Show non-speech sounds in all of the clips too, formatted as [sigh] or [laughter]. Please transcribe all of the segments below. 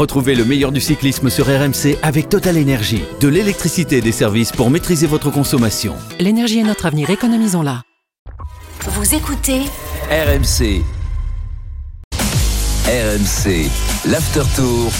Retrouvez le meilleur du cyclisme sur RMC avec Total Énergie. De l'électricité et des services pour maîtriser votre consommation. L'énergie est notre avenir, économisons-la. Vous écoutez RMC. RMC. L'After Tour.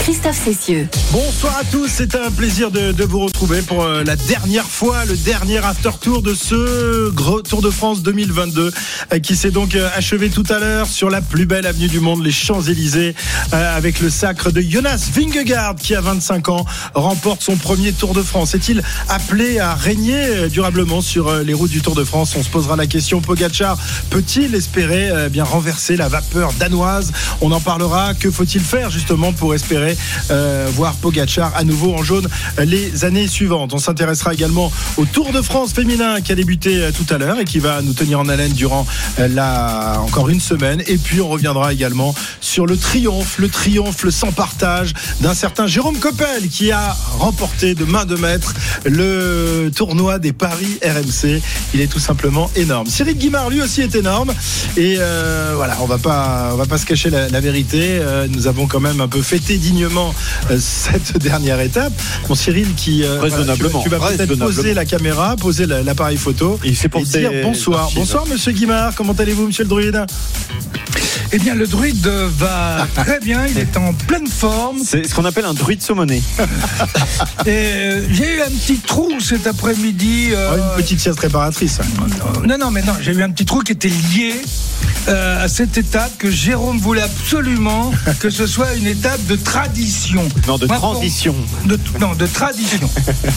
Christophe Cessieux. Bonsoir à tous, c'est un plaisir de, vous retrouver pour euh, la dernière fois, le dernier after tour de ce gros Tour de France 2022 euh, qui s'est donc euh, achevé tout à l'heure sur la plus belle avenue du monde, les Champs-Élysées, avec le sacre de Jonas Vingegaard qui a 25 ans remporte son premier Tour de France. Est-il appelé à régner durablement sur les routes du Tour de France? On se posera la question. Pogacar peut-il espérer bien renverser la vapeur danoise? On en parlera. Que faut-il faire justement pour espérer euh, voir Pogacar à nouveau en jaune euh, les années suivantes. On s'intéressera également au Tour de France féminin qui a débuté euh, tout à l'heure et qui va nous tenir en haleine durant encore une semaine. Et puis on reviendra également sur le triomphe, le triomphe sans partage d'un certain Jérôme Coppel qui a remporté de main de maître le tournoi des paris RMC. Il est tout simplement énorme. Cyril Guimard lui aussi est énorme et voilà, on va pas on va pas se cacher la, vérité. Nous avons quand même un peu fêté dignement euh, cette dernière étape. Mon Cyril qui euh, voilà, Raisonnablement, tu, vas- tu vas peut-être poser la caméra, poser la- l'appareil photo Il s'est et porté dire bonsoir. Bonsoir Monsieur Guimard, comment allez-vous Monsieur le druide? Eh bien, le druide va [laughs] très bien, il est en pleine forme. C'est ce qu'on appelle un druide saumonné. [laughs] Et euh, j'ai eu un petit trou cet après-midi. euh, Une petite sieste réparatrice. Non, non, mais non, j'ai eu un petit trou qui était lié euh, à cette étape que Jérôme voulait absolument [laughs] que ce soit une étape de tradition. Non, de Moi, pour- transition. de, non, de tradition.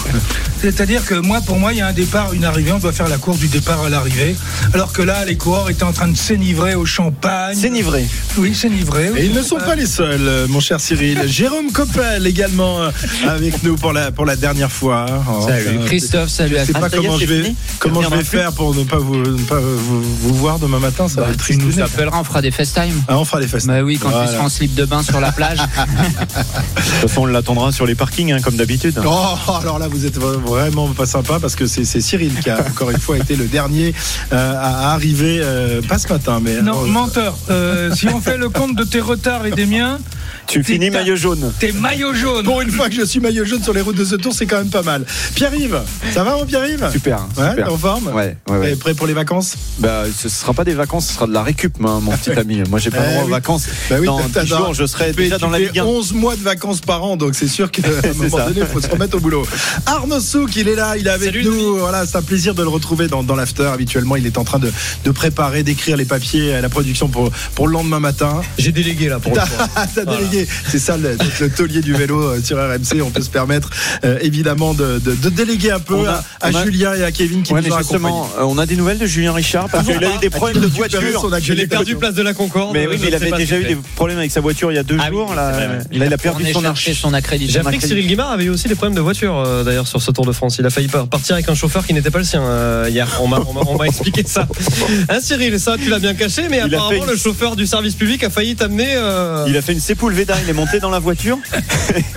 [laughs] C'est-à-dire que moi, pour moi, il y a un départ, une arrivée. On doit faire la course du départ à l'arrivée. Alors que là, les coureurs étaient en train de s'énivrer au champagne. S'énivrer. Oui, s'énivrer. Et ils ne sont pas les seuls, euh, mon cher Cyril. [laughs] Jérôme Coppel également euh, avec nous pour la, pour la dernière fois. Oh, euh, Christophe, salut Je à sais Ah, pas comment je vais, comment je vais faire pour ne pas vous, ne pas vous, vous voir demain matin. Ça va être Tu nous appelleras, on fera des FaceTime. Ah, on fera les fesses. Bah oui, quand Voilà. tu seras en slip de bain sur la plage. [laughs] De toute façon, on l'attendra sur les parkings, hein, comme d'habitude. Oh, alors là, vous êtes vraiment pas sympa parce que c'est Cyril qui a encore une fois été le dernier euh, à arriver, euh, pas ce matin, mais Non, menteur. Euh, si on fait le compte de tes retards et des miens, Tu finis maillot jaune. t'es maillot jaune. pour une fois que je suis maillot jaune sur les routes de ce tour, c'est quand même pas mal. Pierre-Yves, ça va mon Pierre-Yves? Super. Ouais, super. t'es en forme? Ouais, ouais, ouais. T'es prêt pour les vacances? Bah, ce sera pas des vacances, ce sera de la récup, mon, mon petit [laughs] ami. Moi, j'ai pas Eh le droit aux vacances. Bah oui, dans t'as- 10 t'as- jours, je serai déjà tu dans la Ligue 1. 11 mois de vacances par an, donc c'est sûr qu'à [laughs] un moment ça. donné, il faut se remettre au boulot. Arnaud Souk, il est là, il est avec Salut, nous. Voilà, c'est un plaisir de le retrouver dans, dans l'after. Habituellement, il est en train de, de préparer, d'écrire les papiers à la production pour, pour le lendemain matin. J'ai délégué là pour une [laughs] T'as t'as délégué. C'est ça le, le taulier du vélo euh, sur RMC. On peut se permettre euh, évidemment de, de- de déléguer un peu a- à, à on a- Julien et à Kevin qui Ouais, nous mais ont justement, euh, on a des nouvelles de Julien Richard parce qu'il a eu des problèmes de voiture. Je l'ai perdu place de la Concorde. Mais oui, mais il avait déjà eu des problèmes avec sa voiture il y a deux Ah oui, jours. Là. Il, a, il a perdu son arche. son J'ai accréditation. appris que Cyril Guimard avait eu aussi des problèmes de voiture euh, d'ailleurs sur ce Tour de France. Il a failli par- partir avec un chauffeur qui n'était pas le sien euh, hier. On m'a expliqué ça. [laughs] Hein Cyril, ça tu l'as bien caché, mais Il apparemment une- le chauffeur du service public a failli t'amener. euh, Il a fait une Sepulveda, il est monté dans la voiture. [laughs]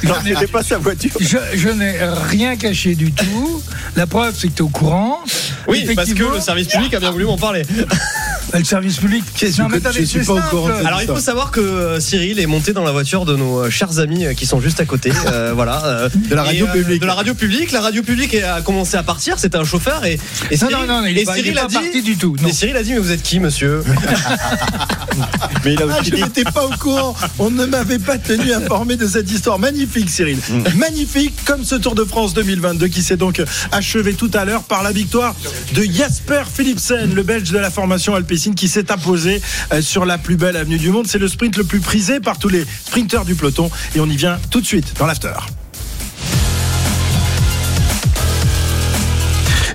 Non, c'était pas sa voiture. Je, je n'ai rien caché du tout. La preuve, c'est que tu es au courant. Oui, parce que le service public a bien voulu m'en parler. [laughs] le service public. Qu'est-ce que- je suis c'est pas au simple. courant de ça. Alors il faut savoir que euh, Cyril est monté dans la voiture de nos euh, chers amis euh, qui sont juste à côté. euh, [laughs] voilà. De la radio et, publique. De la radio publique. La radio publique a commencé à partir. C'était un chauffeur et, et Non, Cyril, non, non, il est et pas, il est Cyril pas a dit. parti du tout. Non. Et Cyril a dit mais vous êtes qui monsieur [laughs] Mais il a Ah, aussi je dit n'étais pas au courant. On ne m'avait pas tenu informé de cette histoire. Magnifique, Cyril. Mm. Magnifique, comme ce Tour de France 2022 qui s'est donc achevé tout à l'heure par la victoire de Jasper Philipsen, le Belge de la formation qui s'est imposé euh, sur la plus belle avenue du monde. C'est le sprint le plus prisé par tous les sprinteurs du peloton. Et on y vient tout de suite dans l'after.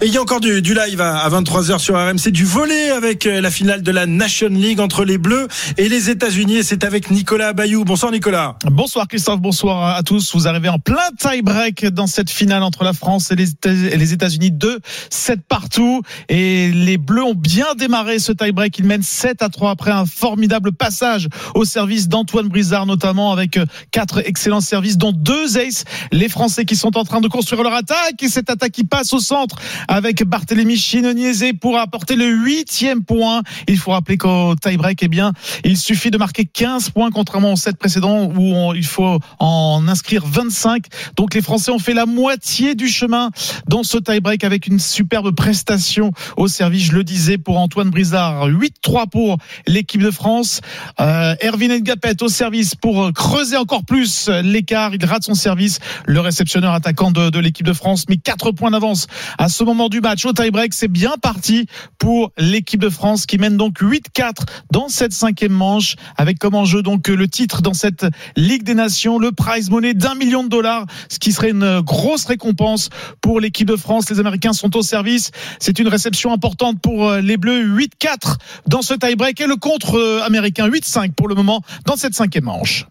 Et il y a encore du, du live à, 23h sur RMC, du volet avec euh, la finale de la Nation League entre les Bleus et les États-Unis. C'est avec Nicolas Bayou. Bonsoir Nicolas. Bonsoir Christophe, bonsoir à tous. Vous arrivez en plein tie-break dans cette finale entre la France et les États-Unis. 2 7 partout. Et les Bleus ont bien démarré ce tie-break. Ils mènent 7 à 3 après un formidable passage au service d'Antoine Brizard, notamment avec euh, quatre excellents services, dont deux aces. Les Français qui sont en train de construire leur attaque et cette attaque qui passe au centre avec Barthélemy Chinoniezé pour apporter le huitième point. Il faut rappeler qu'au tie-break, eh bien, il suffit de marquer 15 points contrairement aux 7 précédents où il faut en inscrire 25. Donc les Français ont fait la moitié du chemin dans ce tie-break avec une superbe prestation au service, je le disais, pour Antoine Brizard. 8-3 pour l'équipe de France. Euh, Erwin Ngapet au service pour creuser encore plus l'écart. Il rate son service. Le réceptionneur attaquant de, de l'équipe de France, mais 4 points d'avance à ce moment du match. Au tie-break, c'est bien parti pour l'équipe de France qui mène donc 8-4 dans cette cinquième manche avec comme enjeu donc le titre dans cette Ligue des Nations, le prize money d'un million de dollars, ce qui serait une grosse récompense pour l'équipe de France. Les Américains sont au service. C'est une réception importante pour euh, les Bleus. 8-4 dans ce tie-break et le contre euh, américain 8-5 pour le moment dans cette cinquième manche.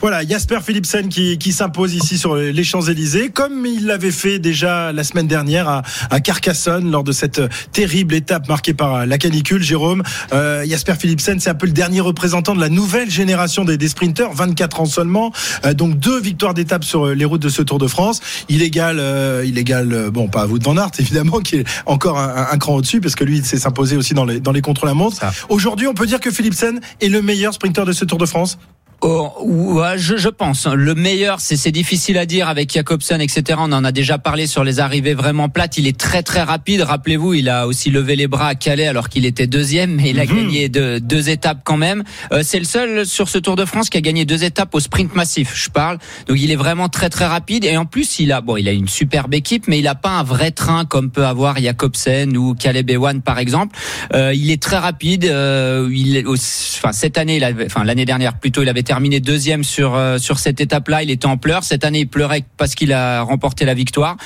Voilà, Jasper Philipsen qui, qui s'impose ici sur les Champs-Élysées, comme il l'avait fait déjà la semaine dernière à, à Carcassonne lors de cette terrible étape marquée par la canicule. Jérôme, euh, Jasper Philipsen, c'est un peu le dernier représentant de la nouvelle génération des, des sprinteurs, 24 ans seulement, euh, donc deux victoires d'étape sur les routes de ce Tour de France. Il égale, euh, il égale, euh, bon pas à vous de Van Aert [laughs] évidemment, qui est encore un, un- cran au-dessus parce que lui il s'est s'imposé aussi dans les dans les contre-la-montre. Aujourd'hui, on peut dire que Philipsen est le meilleur sprinter de ce Tour de France? Oh, ouais, je, je pense. Le meilleur, c'est c'est difficile à dire avec Jacobsen, etc. On en a déjà parlé sur les arrivées vraiment plates. Il est très très rapide. Rappelez-vous, il a aussi levé les bras à Calais alors qu'il était deuxième, mais il a gagné deux, deux étapes quand même. Euh, c'est le seul sur ce Tour de France qui a gagné deux étapes au sprint massif. Je parle. Donc il est vraiment très très rapide et en plus il a bon, il a une superbe équipe, mais il a pas un vrai train comme peut avoir Jacobsen ou Caleb Ewan par exemple. Euh, il est très rapide. Euh, il enfin cette année, il avait, enfin l'année dernière plutôt, il avait terminé deuxième sur euh, sur cette étape-là. Il était en pleurs. Cette année, il pleurait parce qu'il a remporté la victoire.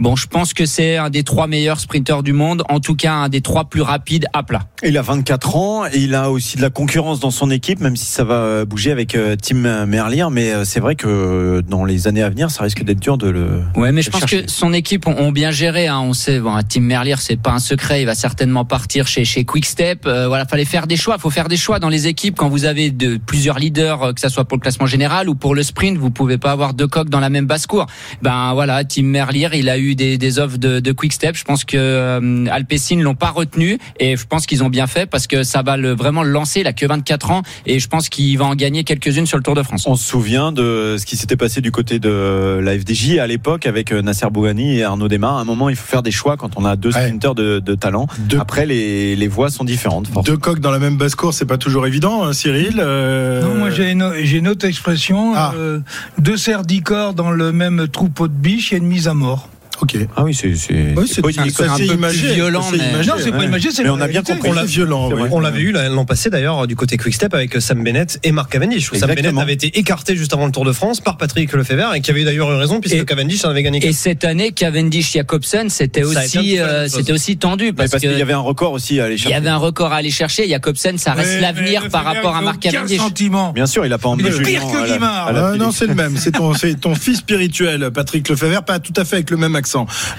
Bon, je pense que c'est un des trois meilleurs sprinteurs du monde. En tout cas, un des trois plus rapides à plat. Il a 24 ans et il a aussi de la concurrence dans son équipe, même si ça va bouger avec euh, Tim Merlier. Mais euh, c'est vrai que dans les années à venir, ça risque d'être dur de le. Ouais, mais je pense chercher. que son équipe ont, ont bien géré. Hein. On sait, bon, Tim Merlier, c'est pas un secret. Il va certainement partir chez chez Quickstep. Euh, voilà, fallait faire des choix. Il faut faire des choix dans les équipes quand vous avez de plusieurs leaders, euh, que ça soit pour le classement général ou pour le sprint. Vous pouvez pas avoir deux coques dans la même basse cour. Ben voilà, Tim Merlier, il a eu des, des offres de, de Quickstep. Je pense que euh, Alpecin l'ont pas retenu et je pense qu'ils ont bien fait parce que ça va le, vraiment le lancer. Il a que 24 ans et je pense qu'il va en gagner quelques-unes sur le Tour de France. On se souvient de ce qui s'était passé du côté de la FDJ à l'époque avec euh, Nasser Bougani et Arnaud Desmar. À un moment, il faut faire des choix quand on a deux Ouais. sprinteurs de, de talent. Deux- Après, les, les voies sont différentes. forcément. Deux coques dans la même basse course, c'est pas toujours évident, hein, Cyril. Euh, Non, moi j'ai j'ai une autre expression. Ah. euh, deux cerfs d'icor dans le même troupeau de biche, il y a une mise à mort. Ok. Ah oui, c'est c'est Oui, c'est poétique. c'est un assez peu plus imagé, violent, c'est mais- imagé, non, c'est pas imagé, c'est Mais on a bien compris. On l'a violent. ouais. On l'avait eu l'an passé d'ailleurs du côté Quickstep avec Sam Bennett et Mark Cavendish. où Sam. Bennett avait été écarté juste avant le Tour de France par Patrick Lefebvre et qui avait d'ailleurs eu raison puisque Et- Cavendish en avait gagné. Et cette année, Cavendish Jacobsen, c'était aussi, euh, c'était aussi tendu parce, parce que qu'il y avait un record aussi à aller il y chercher. avait un record à aller chercher. Jacobsen, ça reste Ouais, l'avenir par rapport à Marc Cavendish. sentiment. Bien sûr, il a pas emmené pire que Guimard. Ah, non, c'est le même. C'est ton, c'est ton fils spirituel, Patrick Lefebvre, pas tout à fait avec le même accent.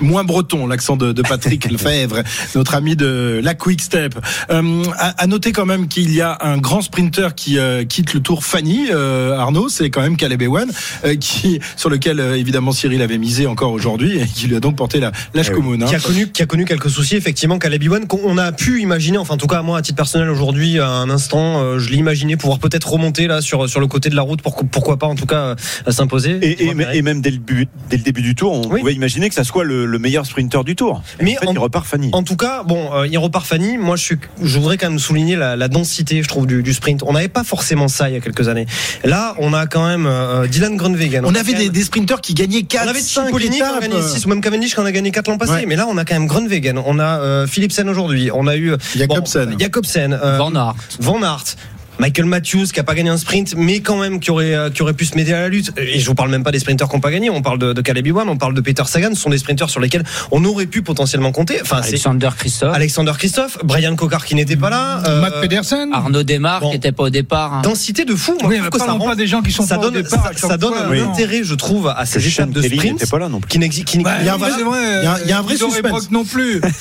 Moins breton, l'accent de, de Patrick [laughs] Lefebvre, notre ami de la Quick Step. Euh, à, à noter quand même qu'il y a un grand sprinter qui euh, quitte le Tour Fanny, euh, Arnaud, c'est quand même Caleb Ewan, euh, qui, sur lequel euh, évidemment Cyril avait misé encore aujourd'hui et qui lui a donc porté la l'âge Eh commune. hein. qui a connu qui a connu quelques soucis effectivement Caleb Ewan qu'on a pu imaginer enfin en tout cas moi à titre personnel aujourd'hui à un instant euh, je l'ai imaginé pouvoir peut-être remonter là sur sur le côté de la route pour, pourquoi pas en tout cas s'imposer Et, et, et même dès le, but, dès le début du tour, on Oui. pouvait imaginer que ça soit le, le meilleur sprinter du tour. Et Mais en fait, en- il repart Fanny. En tout cas, bon, euh, il repart Fanny. Moi, je suis, je voudrais quand même souligner la, la densité, je trouve, du, du sprint. On n'avait pas forcément ça il y a quelques années. Là, on a quand même euh, Dylan Groenewegen. On avait des, des sprinters qui gagnaient 4, on avait 5 Cipollini qui en gagné 6, ou même Cavendish qui en a gagné 4 l'an passé. Ouais. Mais là, on a quand même Groenewegen. On a euh, Philipsen aujourd'hui. On a eu Jacobsen. bon, Jacobsen. euh, Van Aert. Van Aert. Michael Matthews qui a pas gagné un sprint, mais quand même qui aurait euh, qui aurait pu se mêler à la lutte. Et je vous parle même pas des sprinters qui n'ont pas gagné. On parle de, de Caleb Ewan, on parle de Peter Sagan. Ce sont des sprinters sur lesquels on aurait pu potentiellement compter. Enfin, Alexander Christophe, Alexander Christophe, Brian Cocard qui n'était pas là. euh, Matt Pedersen. Arnaud Desmar, Bon. qui était pas au départ. hein. Densité de fou. Moi, Oui, que ça rend- pas des gens qui sont ça pas au donne, départ ça, donne fois, un non. intérêt, je trouve, à ces étapes de sprint n'était pas là non plus. qui n'existent. qui- Bah, Il y a un vrai- il y a- il y a un vrai Guido suspense. Non plus. [laughs]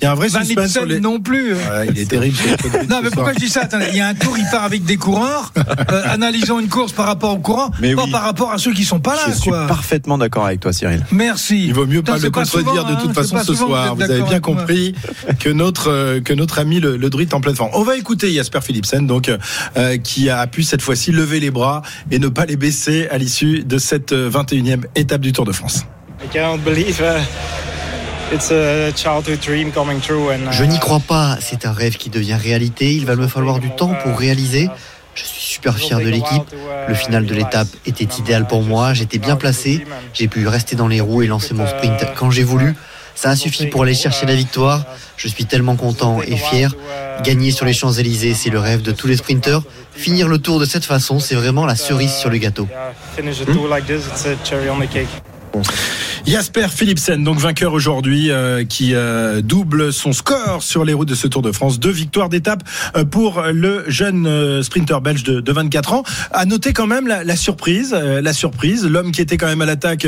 Il y a un vrai suspense non plus. Il est terrible. [laughs] Non, mais pourquoi je dis ça? Attendez, Il y a un tour, il faire avec des coureurs, [laughs] euh, analysons une course par rapport au courant, Mais pas oui. par rapport à ceux qui sont pas là. Je suis quoi. parfaitement d'accord avec toi, Cyril. Merci. Il vaut mieux Putain, pas le contredire souvent, de hein, toute façon ce soir. vous avez bien compris que notre euh, que notre ami le, le druide est en pleine forme. On va écouter Jasper Philipsen, donc euh, qui a pu cette fois-ci lever les bras et ne pas les baisser à l'issue de cette euh, 21e étape du Tour de France. Je n'y crois pas, c'est un rêve qui devient réalité, il va me falloir du temps pour réaliser. Je suis super fier de l'équipe. Le final de l'étape était idéal pour moi, j'étais bien placé, j'ai pu rester dans les roues et lancer mon sprint quand j'ai voulu. Ça a suffi pour aller chercher la victoire. Je suis tellement content et fier. Gagner sur les Champs-Élysées, c'est le rêve de tous les sprinteurs. Finir le tour de cette façon, c'est vraiment la cerise sur le gâteau. Jasper Philipsen, donc vainqueur aujourd'hui, euh, qui euh, double son score sur les routes de ce Tour de France. Deux victoires d'étape euh, pour le jeune euh, sprinter belge de, de 24 ans. À noter quand même la, la surprise, euh, la surprise. L'homme qui était quand même à l'attaque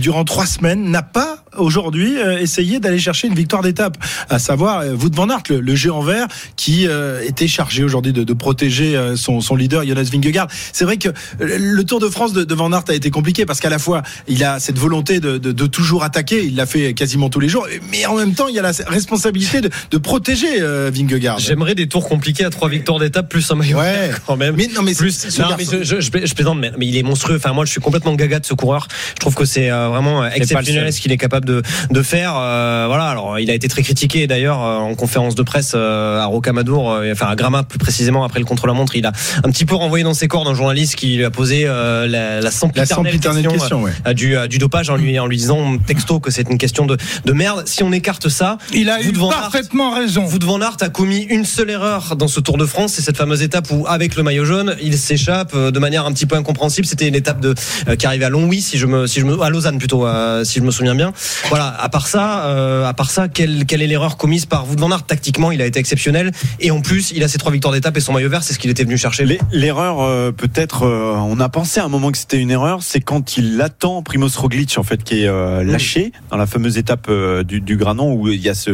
durant trois semaines n'a pas aujourd'hui essayé d'aller chercher une victoire d'étape, à savoir Wout van Aert, le, le géant vert, qui était chargé aujourd'hui de, de protéger son, son leader Jonas Vingegaard. C'est vrai que le Tour de France de, de Van Aert a été compliqué parce qu'à la fois il a cette volonté de, de, de toujours attaquer, il l'a fait quasiment tous les jours, mais en même temps il y a la responsabilité de, de protéger euh, Vingegaard. J'aimerais des tours compliqués à trois victoires d'étape plus un maillot Ouais. quand même. Mais non mais plus. Non, garçon- mais je, je, je, je plaisante, mais, mais il est monstrueux. Enfin, moi, je suis complètement gaga de ce coureur. Je trouve que c'est euh, vraiment euh, exceptionnel ce qu'il est capable de, de faire. Euh, voilà. Alors, il a été très critiqué d'ailleurs en conférence de presse euh, à Rocamadour, euh, enfin à Gramma plus précisément après le contre-la-montre. Il a un petit peu renvoyé dans ses cordes un journaliste qui lui a posé euh, la, la la question, question, ouais. euh, du, euh, du dopage en lui, en lui disant texto que c'est une question de, de merde. Si on écarte ça, Il a eu Aert- parfaitement raison. Wout van Aert a commis une seule erreur dans ce Tour de France, c'est cette fameuse étape où, avec le maillot jaune, il s'échappe euh, de manière un petit peu incompréhensible. C'était une étape de euh, qui arrivait à Longwy, si je me, si je me, à Lausanne plutôt, euh, si je me souviens bien. Voilà. À part ça, euh, à part ça, quelle, quelle est l'erreur commise par Wout van Aert Tactiquement, il a été exceptionnel, et en plus, il a ses trois victoires d'étape et son maillot vert, c'est ce qu'il était venu chercher. L'erreur, euh, peut-être, euh, on a pensé à un moment que c'était une erreur, c'est quand il attend Primoz Roglic en fait qui est euh, lâché dans la fameuse étape euh, du, Granon où il y a ce,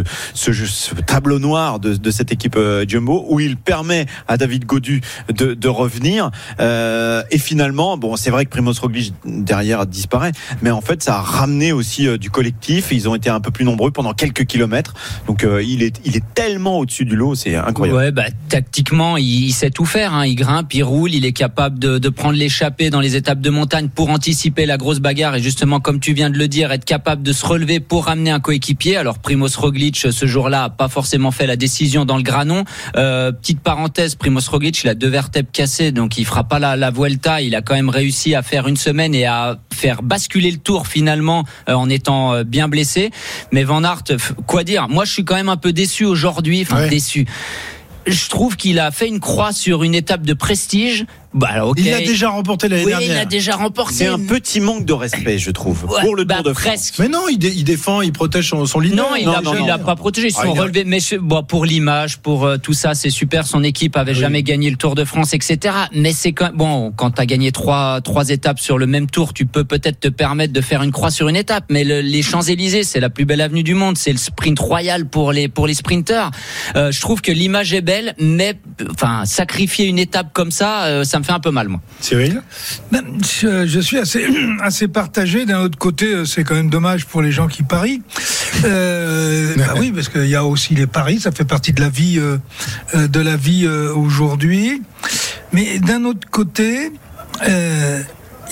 tableau noir de, cette équipe euh, Jumbo où il permet à David Godu de, revenir et finalement, bon, c'est vrai que Primoz Roglic derrière disparaît, mais en fait ça a ramené aussi du collectif. Ils ont été un peu plus nombreux pendant quelques kilomètres, donc il est il est tellement au-dessus du lot, c'est incroyable. Ouais, bah, tactiquement, il, il sait tout faire. Hein. Il grimpe, il roule, il est capable de, de prendre l'échappée dans les étapes de montagne pour anticiper la grosse bagarre et justement, comme tu viens de le dire, être capable de se relever pour ramener un coéquipier. Alors, Primoz Roglic, ce jour-là, a pas forcément fait la décision dans le granon. Euh, petite parenthèse, Primoz Roglic, il a deux vertèbres cassées, donc il fera pas la, la Vuelta. Il a quand même réussi à faire une semaine et à faire basculer le tour finalement euh, en étant euh, bien blessé. Mais Van Aert, quoi dire? Moi, je suis quand même un peu déçu aujourd'hui. Enfin, Ouais. déçu. Je trouve qu'il a fait une croix sur une étape de prestige. Bah, alors. Il l'a déjà remporté l'année Oui, dernière. il a déjà remporté. C'est un petit manque de respect, je trouve, Ouais, pour le bah, Tour de France. presque. Mais non, il, dé- il défend, il protège son, son leader. Non, il Non, l'a non, il non. l'a pas protégé. Ils Ah, a- relevés. Mais bon, pour l'image, pour euh, tout ça, c'est super. Son équipe avait jamais gagné le Tour de France, etc. Mais c'est quand bon, quand t'as gagné trois trois étapes sur le même tour, tu peux peut-être te permettre de faire une croix sur une étape. Mais le- les Champs Élysées, c'est la plus belle avenue du monde. C'est le sprint royal pour les pour les sprinteurs. Euh, je trouve que l'image est belle, mais enfin sacrifier une étape comme ça, euh, ça me fait un peu mal, moi. Cyril Ben, je, je suis assez, [clears throat] assez partagé. D'un autre côté, euh, c'est quand même dommage pour les gens qui parient. Euh, [laughs] bah oui, parce qu'il y a aussi les paris, ça fait partie de la vie, euh, de la vie euh, aujourd'hui. Mais d'un autre côté, euh,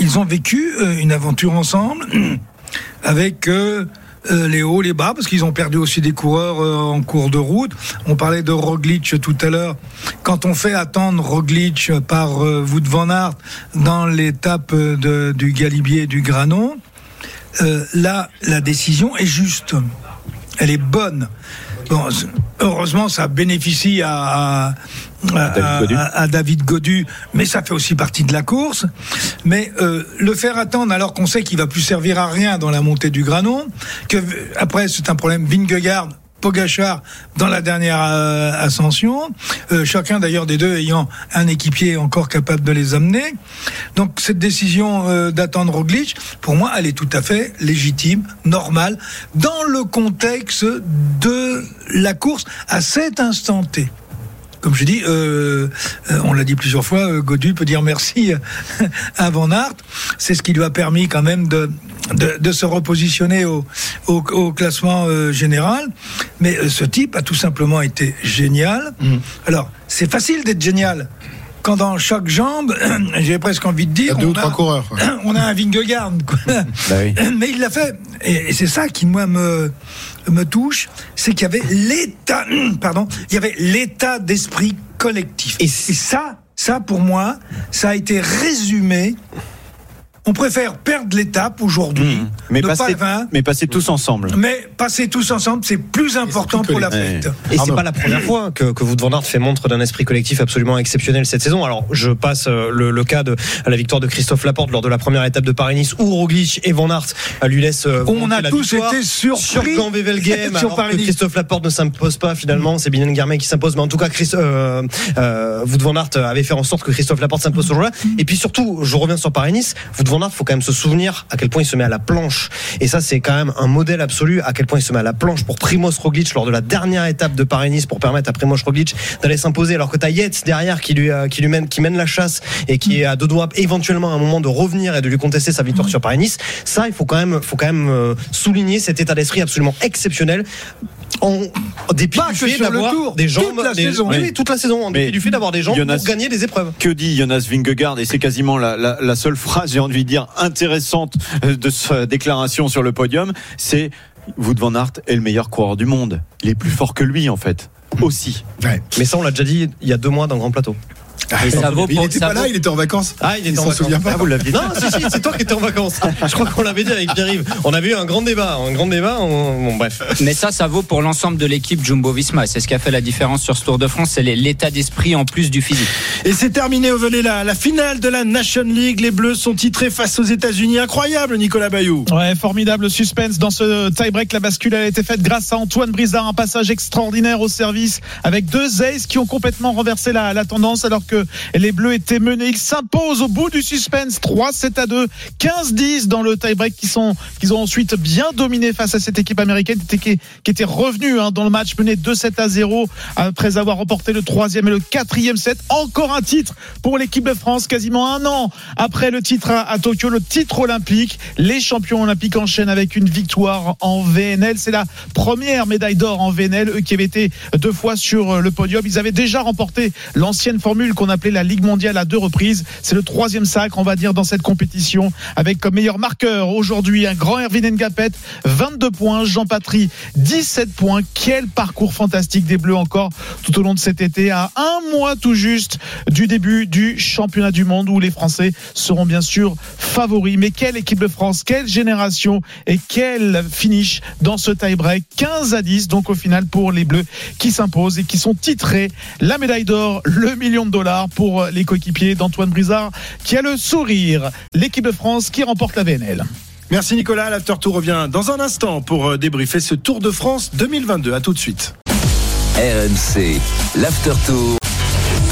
ils ont vécu euh, une aventure ensemble [clears throat] avec euh, les hauts, les bas, parce qu'ils ont perdu aussi des coureurs euh, en cours de route. On parlait de Roglic tout à l'heure. Quand on fait attendre Roglic par euh, Wout van Aert dans l'étape euh, du Galibier et du Granon, là, la décision est juste. Elle est bonne. Bon, heureusement, ça bénéficie à, à, David à David Godu, mais ça fait aussi partie de la course. Mais euh, le faire attendre alors qu'on sait qu'il va plus servir à rien dans la montée du Granon, que après c'est un problème Vingegaard. Pogachar dans la dernière euh, ascension, euh, chacun d'ailleurs des deux ayant un équipier encore capable de les amener. Donc cette décision euh, d'attendre Roglic, pour moi, elle est tout à fait légitime, normale, dans le contexte de la course à cet instant T. comme je dis, euh, euh, on l'a dit plusieurs fois, euh, Godu peut dire merci [laughs] à Van Aert. C'est ce qui lui a permis quand même de, de, de se repositionner au, au, au classement euh, général. Mais euh, ce type a tout simplement été génial. Alors, c'est facile d'être génial. Quand dans chaque jambe, [clears throat] j'ai presque envie de dire, a deux ou on trois a, coureurs. quoi. [clears throat] on a un Vingegaard. quoi. Bah oui. [clears throat] Mais il l'a fait. Et, et c'est ça qui, moi, me, me touche. C'est qu'il y avait l'état, pardon, il y avait l'état d'esprit collectif. Et, ça, ça, pour moi, ça a été résumé. On préfère perdre l'étape aujourd'hui. Mmh. Mais, pas passer, vaincre, mais passer tous ensemble. mais passer tous ensemble, c'est plus important pour la Ouais. fête. Et c'est pas la première fois que, que Wout van Aert fait montre d'un esprit collectif absolument exceptionnel cette saison. Alors, je passe euh, le, le cas de à la victoire de Christophe Laporte lors de la première étape de Paris-Nice où Roglic et Van Aert euh, lui laissent euh, On a la tous été surpris sur Gand-Wevelgem [laughs] sur alors que. Christophe Laporte ne s'impose pas finalement, c'est Binen Garmet qui s'impose mais en tout cas Chris, euh, euh, Wout van Aert avait fait en sorte que Christophe Laporte s'impose ce jour-là et puis surtout, je reviens sur Paris-Nice, Wout van Aert faut quand même se souvenir à quel point il se met à la planche. Et ça c'est quand même un modèle absolu à quel point il se met à la planche pour Primoz Roglic lors de la dernière étape de Paris-Nice pour permettre à Primoz Roglic d'aller s'imposer. Alors que t'as Yates derrière qui lui euh, qui lui mène qui mène la chasse et qui est à deux doigts éventuellement à un moment de revenir et de lui contester sa victoire sur Paris-Nice ça il faut quand même faut quand même euh, souligner cet état d'esprit absolument exceptionnel en dépit Pas du que fait le d'avoir des jambes toute la des- saison. oui, oui, toute la saison en Mais dépit du fait d'avoir des jambes Jonas- pour gagner des épreuves Que dit Jonas Vingegaard Et c'est quasiment la, la, la seule phrase, j'ai envie de dire, intéressante euh, de sa déclaration sur le podium. C'est Wout van Aert est le meilleur coureur du monde. Il est plus fort que lui, en fait. Aussi. mais ça on l'a déjà dit il y a deux mois dans Grand Plateau Et ça vaut il pour était ça pas là, il était en vacances. Ah, il était Il en vacances. pas. Ah, vous l'aviez dit Non, si, si, c'est toi qui étais en vacances. [laughs] Je crois qu'on l'avait dit avec Pierre-Yves. On avait eu un grand débat, un grand débat. on- Bon, bref. Mais ça, ça vaut pour l'ensemble de l'équipe Jumbo-Visma. C'est ce qui a fait la différence sur ce Tour de France, c'est l'état d'esprit en plus du physique. Et c'est terminé au volet la, la finale de la Nation League. Les Bleus sont titrés face aux États-Unis. Incroyable, Nicolas Bayou. Ouais, formidable suspense dans ce tie-break. La bascule a été faite grâce à Antoine Brizard. Un passage extraordinaire au service avec deux aces qui ont complètement renversé la, la tendance alors que les Bleus étaient menés. Ils s'imposent au bout du suspense. 3-7 à 2, 15-10 dans le tie-break qui qu'ils ont ensuite bien dominé face à cette équipe américaine qui était, qui était revenue hein, dans le match mené 2-7 à 0 après avoir remporté le troisième et le quatrième set. Encore un titre pour l'équipe de France quasiment un an après le titre à, à Tokyo, le titre olympique. Les champions olympiques enchaînent avec une victoire en VNL. C'est la première médaille d'or en VNL, eux qui avaient été deux fois sur le podium. Ils avaient déjà remporté l'ancienne formule qu'on appelait la Ligue mondiale à deux reprises. C'est le troisième sacre, on va dire, dans cette compétition, avec comme meilleur marqueur aujourd'hui un grand Erwin Ngapet, 22 points, Jean Patry, 17 points. Quel parcours fantastique des Bleus encore tout au long de cet été, à un mois tout juste du début du championnat du monde où les Français seront bien sûr favoris. Mais quelle équipe de France, quelle génération et quel finish dans ce tie-break 15 à 10 donc au final pour les Bleus qui s'imposent et qui sont titrés la médaille d'or, le million de dollars pour les coéquipiers d'Antoine Brizard qui a le sourire. L'équipe de France qui remporte la VNL. Merci Nicolas. L'After Tour revient dans un instant pour euh, débriefer ce Tour de France 2022. À tout de suite. RMC, l'After Tour.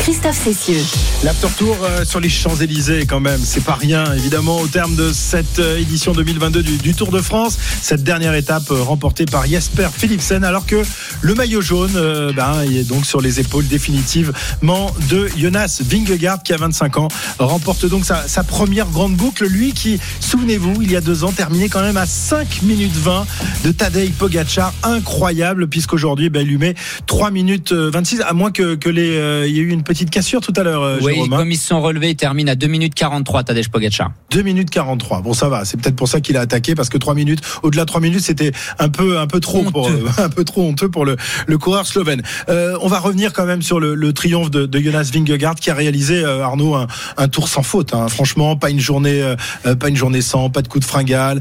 Christophe Cessieux. L'After Tour euh, sur les Champs-Élysées quand même, c'est pas rien évidemment au terme de cette euh, édition 2022 du, Tour de France, cette dernière étape euh, remportée par Jasper Philipsen alors que le maillot jaune euh, ben, il est donc sur les épaules définitivement de Jonas Vingegaard qui a 25 ans remporte donc sa, première grande boucle, lui qui souvenez-vous il y a deux ans terminait quand même à 5 minutes 20 de Tadej Pogacar, incroyable puisqu'aujourd'hui ben, il lui met 3 minutes euh, 26 à moins que, y ait eu une petite cassure tout à l'heure euh, Oui, Jérôme. hein. comme ils se sont relevés, ils terminent à 2 minutes 43, Tadej Pogacar. 2 minutes 43. Bon, ça va. C'est peut-être pour ça qu'il a attaqué parce que 3 minutes, au-delà de 3 minutes, c'était un peu, un peu trop pour, Honteux. [laughs] un peu trop honteux pour le, le coureur slovène. Euh, on va revenir quand même sur le, le triomphe de, de Jonas Vingegaard qui a réalisé, euh, Arnaud, un, un tour sans faute. hein. Franchement, pas une journée, euh, pas une journée sans, pas de coup de fringale,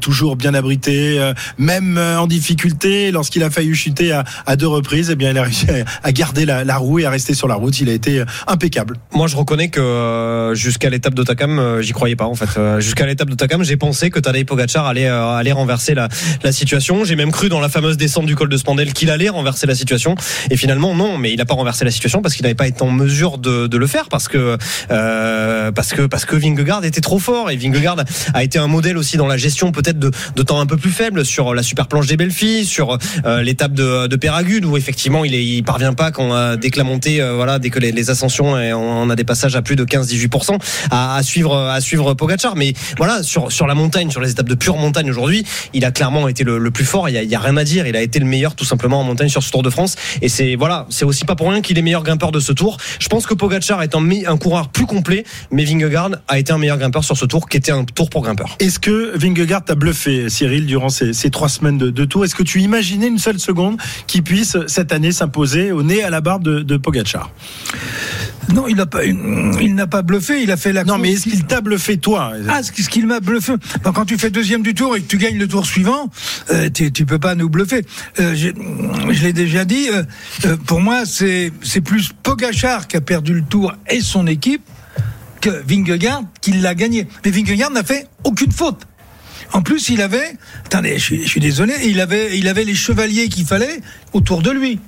toujours bien abrité, même en difficulté lorsqu'il a failli chuter à, à deux reprises. Eh bien, il a réussi à, à garder la, la roue et à rester sur la route. Il a été impeccable. Moi, je reconnais que euh, jusqu'à l'étape d'Otakam, euh, j'y croyais pas en fait. Euh, jusqu'à l'étape d'Otakam, j'ai pensé que Tadej Pogacar allait allait renverser la, la situation. J'ai même cru dans la fameuse descente du col de Spandel qu'il allait renverser la situation. Et finalement, non. Mais il n'a pas renversé la situation parce qu'il n'avait pas été en mesure de, de le faire parce que euh, parce que parce que Vingegaard était trop fort et Vingegaard a été un modèle aussi dans la gestion peut-être de, de temps un peu plus faible sur la super planche des belles sur l'étape de, de Péragude où effectivement il, est, il parvient pas quand euh, dès que la montée, voilà, dès que les, ascensions, et on, a des passages à plus de 15-18% à, suivre à suivre Pogacar. Mais voilà sur sur la montagne, sur les étapes de pure montagne aujourd'hui, il a clairement été le, plus fort. Il y, a, rien à dire. Il a été le meilleur tout simplement en montagne sur ce Tour de France. Et c'est voilà, c'est aussi pas pour rien qu'il est meilleur grimpeur de ce Tour. Je pense que Pogacar est un, coureur plus complet, mais Vingegaard a été un meilleur grimpeur sur ce Tour, qui était un Tour pour grimpeur. Est-ce que Vingegaard t'a bluffé, Cyril, durant ces, trois semaines de, de tour? Est-ce que tu imaginais une seule seconde qu'il puisse cette année s'imposer au nez à la barbe de, de Pogacar? Non, il n'a pas, il n'a pas bluffé. Il a fait la. Non, course mais est-ce qu'il t'a bluffé toi? Ah, ce qui- ce qu'il m'a bluffé. Quand tu fais deuxième du tour et que tu gagnes le tour suivant, euh, tu, tu peux pas nous bluffer. Euh, je l'ai déjà dit. euh, pour moi, c'est c'est plus Pogachar qui a perdu le tour et son équipe que Vingegaard qui l'a gagné. Mais Vingegaard n'a fait aucune faute. En plus, il avait, attendez, je suis, je suis désolé, il avait, il avait les chevaliers qu'il fallait autour de lui.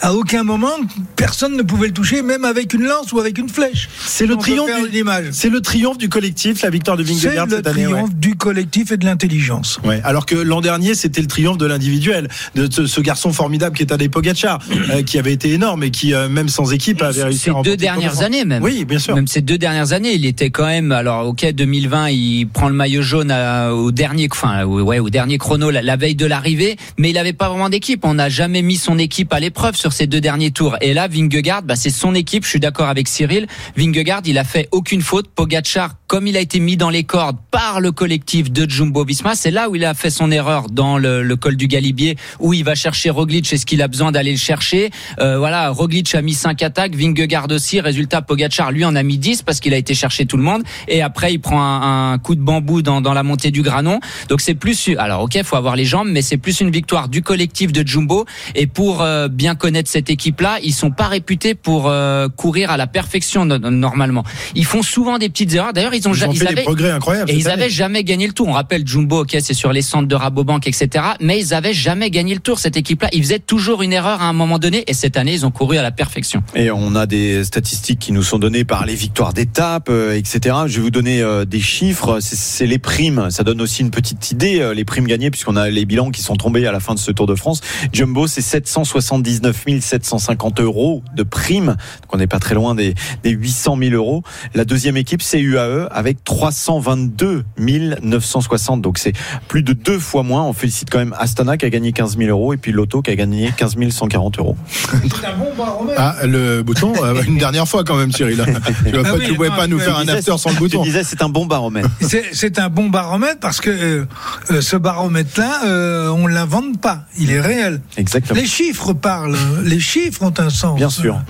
À aucun moment, personne ne pouvait le toucher, même avec une lance ou avec une flèche. C'est le triomphe du-. C'est le triomphe du collectif, la victoire de C'est Vingegaard le cette année. ouais. triomphe du collectif et de l'intelligence. Ouais. Alors que l'an dernier, c'était le triomphe de l'individuel, de ce, ce garçon formidable qui est Tadej Pogacar, [clears throat] euh, qui avait été énorme et qui, euh, même sans équipe, avait réussi Ces à remporter deux le dernières années même. Oui, bien sûr. Même ces deux dernières années, il était quand même. Alors, ok, 2020, il prend le maillot jaune à- au dernier, enfin, ouais, au dernier chrono, la, la veille de l'arrivée, mais il n'avait pas vraiment d'équipe. On n'a jamais mis son équipe à l'épreuve sur ces deux derniers tours. Et là, Vingegaard, bah, c'est son équipe. Je suis d'accord avec Cyril. Vingegaard, il a fait aucune faute. Pogacar, comme il a été mis dans les cordes par le collectif de Jumbo-Visma, c'est là où il a fait son erreur dans le, le col du Galibier, où il va chercher Roglic. Est-ce qu'il a besoin d'aller le chercher Euh, Voilà, Roglic a mis 5 attaques, Vingegaard aussi. Résultat, Pogacar lui en a mis 10 parce qu'il a été chercher tout le monde. Et après, il prend un, un coup de bambou dans, dans la montée du Granon. Donc c'est plus, alors ok, faut avoir les jambes, mais c'est plus une victoire du collectif de Jumbo. Et pour euh, bien connaître cette équipe-là, ils sont pas réputés pour euh, courir à la perfection no- normalement. Ils font souvent des petites erreurs. D'ailleurs, ils ont Ils ont fait des avaient- progrès incroyables et ils année. avaient jamais gagné le tour. On rappelle Jumbo, ok, c'est sur les centres de Rabobank, etc. Mais ils avaient jamais gagné le tour. Cette équipe-là, ils faisaient toujours une erreur à un moment donné. Et cette année, ils ont couru à la perfection. Et on a des statistiques qui nous sont données par les victoires d'étape, euh, etc. Je vais vous donner euh, des chiffres. C'est- C'est les primes. Ça donne aussi une petite idée. euh, les primes gagnées, puisqu'on a les bilans qui sont tombés à la fin de ce Tour de France. Jumbo, c'est 779 750 euros de primes. Donc on n'est pas très loin des, des 800 000 euros. La deuxième équipe, c'est UAE avec 322 960. Donc c'est plus de deux fois moins. On félicite quand même Astana qui a gagné 15 000 euros et puis Lotto qui a gagné 15 140 euros. C'est un bon baromètre. Ah, le bouton, euh, [laughs] une dernière fois quand même, Cyril. Tu ne Ah oui, pouvais non, pas nous faire un after sans le Je bouton. disais, c'est un bon baromètre. [laughs] C'est c'est un bon baromètre parce que euh, ce baromètre-là, euh, on l'invente pas. Il est réel. Exactement. Les chiffres parlent. Les chiffres ont un sens. Bien sûr.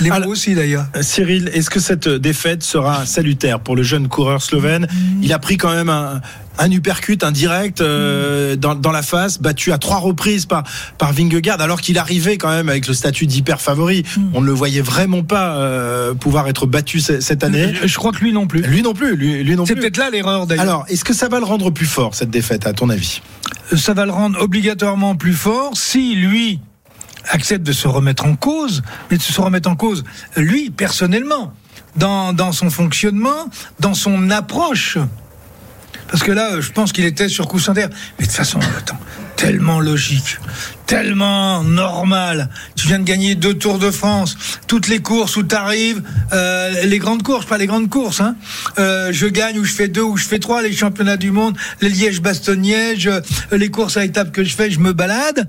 Les Alors- mots aussi d'ailleurs. Euh, Cyril, est-ce que cette défaite sera salutaire pour le jeune coureur slovène? Il a pris quand même un, un uppercut, un direct euh, dans, dans la face, battu à trois reprises par, par Vingegaard, alors qu'il arrivait quand même avec le statut d'hyper favori. On ne le voyait vraiment pas euh, pouvoir être battu ce- cette année. Je, crois que lui non plus. Lui non plus, lui, lui non C'est peut-être là l'erreur d'ailleurs. Alors, est-ce que ça va le rendre plus fort cette défaite, à ton avis? Ça va le rendre obligatoirement plus fort si lui accepte de se remettre en cause, mais de se remettre en cause lui personnellement, dans, dans son fonctionnement, dans son approche. Parce que là, je pense qu'il était sur coussin d'air. Mais de toute façon, attends, tellement logique, tellement normal. Tu viens de gagner deux Tours de France, toutes les courses où tu arrives, les grandes courses, pas les grandes courses. Hein. Euh, je gagne ou je fais deux ou je fais trois, les championnats du monde, les Liège-Bastogne-Liège, euh, les courses à étapes que je fais, je me balade.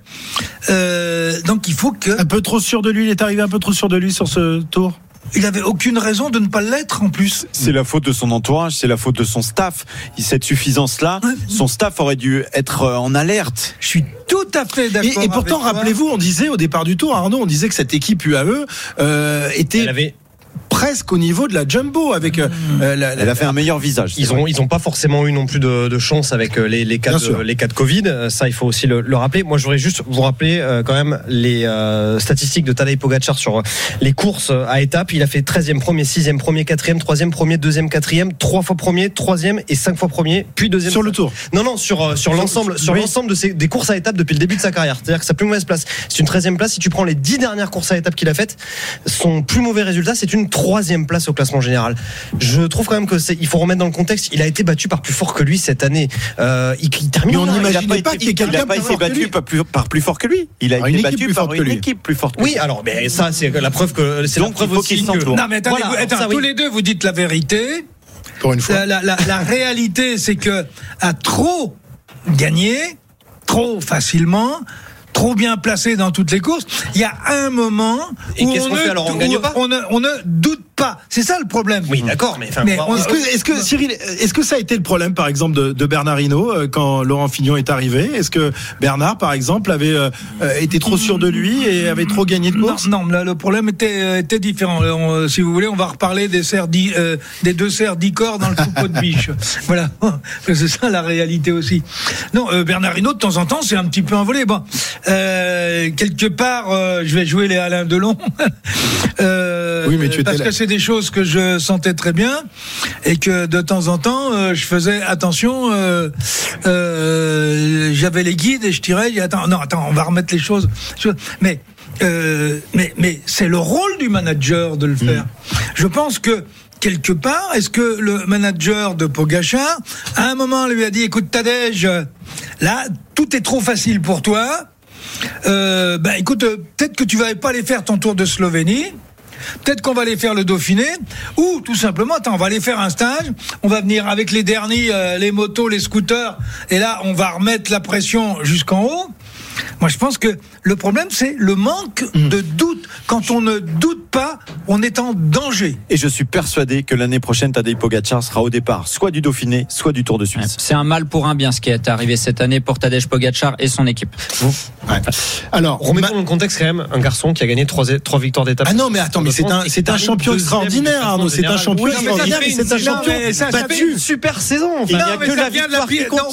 Euh, donc il faut que... Un peu trop sûr de lui, il est arrivé un peu trop sûr de lui sur ce tour? Il avait aucune raison de ne pas l'être en plus. C'est la faute de son entourage, c'est la faute de son staff. Cette suffisance-là, son staff aurait dû être euh, en alerte. Je suis tout à fait d'accord. Et, et pourtant, rappelez-vous, on disait au départ du tour, Arnaud, on disait que cette équipe UAE euh, était Elle avait presque au niveau de la jumbo avec. euh, euh, la- la- Elle a fait un meilleur visage. Ils vrai. ont, ils ont pas forcément eu non plus de, de chance avec euh, les, les, cas Bien de, sûr. les cas de Covid. Euh, Ça, il faut aussi le, le rappeler. Moi, je voudrais juste vous rappeler euh, quand même les euh, statistiques de Tadej Pogacar sur les courses à étapes. Il a fait 13e, premier, 6e, premier, 4e, 3e, premier, 2e, 4e, 3 fois premier, 3e et 5 fois premier, puis deuxième. sur le tour. Non, non, sur, sur l'ensemble, sur oui. l'ensemble de ces, des courses à étapes depuis le début de sa carrière. C'est-à-dire que sa plus mauvaise place, c'est une 13e place. Si tu prends les 10 dernières courses à étapes qu'il a faites, son plus mauvais résultat, c'est une troisième place au classement général. Je trouve quand même que c'est, il faut remettre dans le contexte, il a été battu par plus fort que lui cette année. Euh, il, il termine. Mais on là, il a imaginait pas qu'il quelqu'un pas été battu par plus, par plus fort que lui. Il a Par été une battu équipe plus par forte une que lui. équipe plus forte que Oui, lui. alors, mais ça, c'est la preuve que c'est la Donc, preuve aussi que. Non, mais attendez, Voilà, attends, ça, oui. tous les deux, vous dites la vérité. Pour une fois. La, la- la- la réalité, c'est que à trop gagner, trop facilement, trop bien placé dans toutes les courses, il y a un moment où qu'est-ce on qu'on ne- fait alors On où gagne pas on ne, on ne doute pas. C'est ça le problème. Oui, d'accord, mais enfin, Mais on va- on- Est-ce que, est-ce que Cyril, est-ce que ça a été le problème, par exemple, de, de Bernard Hinault euh, quand Laurent Fignon est arrivé? Est-ce que Bernard, par exemple, avait euh, euh, été trop sûr de lui et avait trop gagné de Non, courses non, là, le problème était, euh, était différent. On, euh, si vous voulez, on va reparler des, cerfs dix- euh, des deux cerfs d'Icor dans le troupeau de biche. [laughs] voilà, c'est ça la réalité aussi. Non, euh, Bernard Hinault, de temps en temps, c'est un petit peu envolé. Bon, euh, quelque part, euh, je vais jouer les Alain Delon. [laughs] Euh, Oui, mais tu étais parce là. que c'est des choses que je sentais très bien et que de temps en temps, euh, je faisais attention. euh, euh, J'avais les guides et je tirais. Attends, non, attends, on va remettre les choses. Mais mais mais c'est le rôle du manager de le faire. Je pense que quelque part, est-ce que le manager de Pogacar, à un moment, lui a dit, écoute, Tadej, là, tout est trop facile pour toi. Euh, ben écoute, peut-être que tu vas pas aller faire ton tour de Slovénie. Peut-être qu'on va aller faire le Dauphiné, ou tout simplement, attends, on va aller faire un stage. On va venir avec les derniers, euh, les motos, les scooters, et là, on va remettre la pression jusqu'en haut. Moi, je pense que le problème, c'est le manque de doute. Quand on ne doute pas, on est en danger. Et je suis persuadé que l'année prochaine, Tadej Pogacar sera au départ soit du Dauphiné, soit du Tour de Suisse. C'est un mal pour un bien ce qui est arrivé cette année pour Tadej Pogacar et son équipe. Alors, Remettons ma- dans le contexte quand même un garçon qui a gagné trois, trois victoires d'étape. ah non, mais attends, mais c'est un, c'est un champion extraordinaire, Arnaud. C'est un champion extraordinaire, mais c'est un champion battu. une super saison. Enfin, Il n'y Non, a mais que ça la vient de la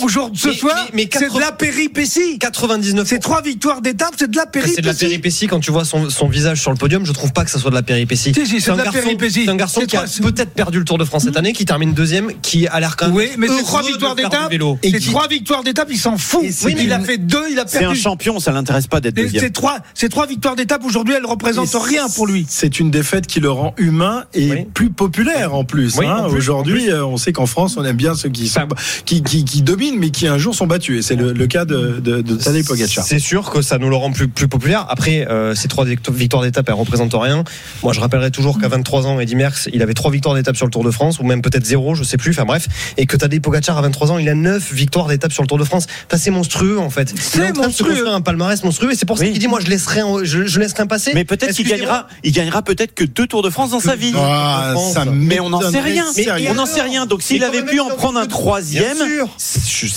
aujourd'hui, ce Mais- soir, c'est de 80 la péripétie. 99 C'est trois victoires d'étape, c'est de la péripétie. C'est de la péripétie quand tu vois son, son visage sur le podium. Je trouve pas que ça soit de la péripétie. Si, si, c'est un un garçon qui a peut-être perdu le Tour de France cette année, qui termine deuxième, qui a l'air quand même. Oui, mais c'est trois victoires d'étape. vélo. C'est qui- trois victoires d'étape, il s'en fout. Oui, mais il a fait deux, il a C'est un perdu. champion, ça l'intéresse pas d'être deuxième. Ces trois, ces trois victoires d'étape aujourd'hui, elles représentent rien pour lui. C'est une défaite qui le rend humain et Oui. plus populaire en plus. Oui, hein. Aujourd'hui, euh, on sait qu'en France, on aime bien ceux qui, sont, qui, qui, qui dominent, mais qui un jour sont battus. Et c'est le, le cas de, de, de Tadej Pogacar. C'est sûr que ça nous le rend plus, plus populaire. Après, euh, ces trois victo- victoires d'étape, elles représentent rien. Moi, je rappellerai toujours qu'à 23 ans, Eddy Merckx, il avait trois victoires d'étape sur le Tour de France, ou même peut-être zéro, je sais plus. Enfin bref, et que Tadej Pogacar à 23 ans, il a neuf victoires d'étape sur le Tour de France. Enfin, c'est monstrueux en fait. C'est monstrueux. un palmarès monstrueux, et c'est pour ça Oui. qu'il dit moi, je laisserai, je, je laisserai passer. Mais peut-être qu'il gagnera, il gagnera peut-être que deux Tours de France dans sa vie. Ah, ça Mais on n'en sait rien. on n'en sait rien. Donc s'il avait pu en prendre un troisième,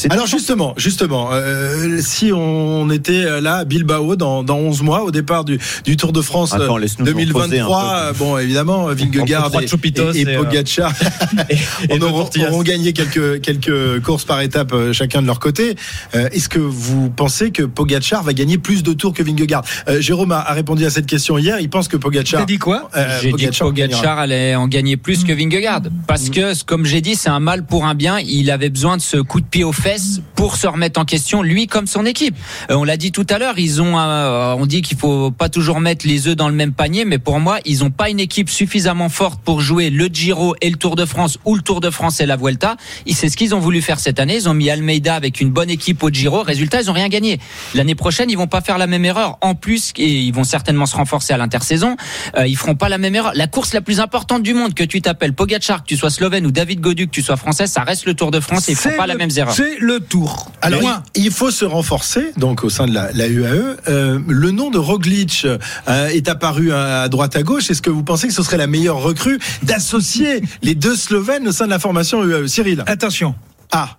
Alors justement, justement, euh, si on était là à Bilbao dans, dans 11 mois au départ du, du Tour de France euh, Attends, laisse-nous nous reposer un 2023, euh, bon évidemment Vingegaard et, et, et et, euh, Pogacar [laughs] [laughs] auront, auront gagné quelques quelques courses par étape euh, chacun de leur côté. Euh, Est-ce que vous pensez que Pogacar va gagner plus de tours que Vingegaard? Euh, Jérôme a, a répondu à cette question hier. Il pense que Pogacar. T'as dit quoi? euh, J'ai dit que. Pogacar allait en gagner plus que Vingegaard. Parce que, comme j'ai dit, c'est un mal pour un bien. Il avait besoin de ce coup de pied aux fesses pour se remettre en question, lui comme son équipe. Euh, on l'a dit tout à l'heure, ils ont, euh, on dit qu'il faut pas toujours mettre les œufs dans le même panier, mais pour moi, ils ont pas une équipe suffisamment forte pour jouer le Giro et le Tour de France ou le Tour de France et la Vuelta. C'est ce qu'ils ont voulu faire cette année. Ils ont mis Almeida avec une bonne équipe au Giro. Résultat, ils ont rien gagné. L'année prochaine, ils vont pas faire la même erreur. En plus, et ils vont certainement se renforcer à l'intersaison. Euh, ils feront pas la même erreur. La course la plus importante du monde, que tu t'appelles Pogacar, que tu sois slovène ou David Godu, que tu sois français, ça reste le Tour de France et ils font pas la même erreur. C'est le tour. Alors, il il faut se renforcer, donc au sein de la, la UAE. Euh, le nom de Roglic euh, est apparu à, à droite à gauche. Est-ce que vous pensez que ce serait la meilleure recrue d'associer [laughs] les deux Slovènes au sein de la formation UAE Cyril? Attention. Ah,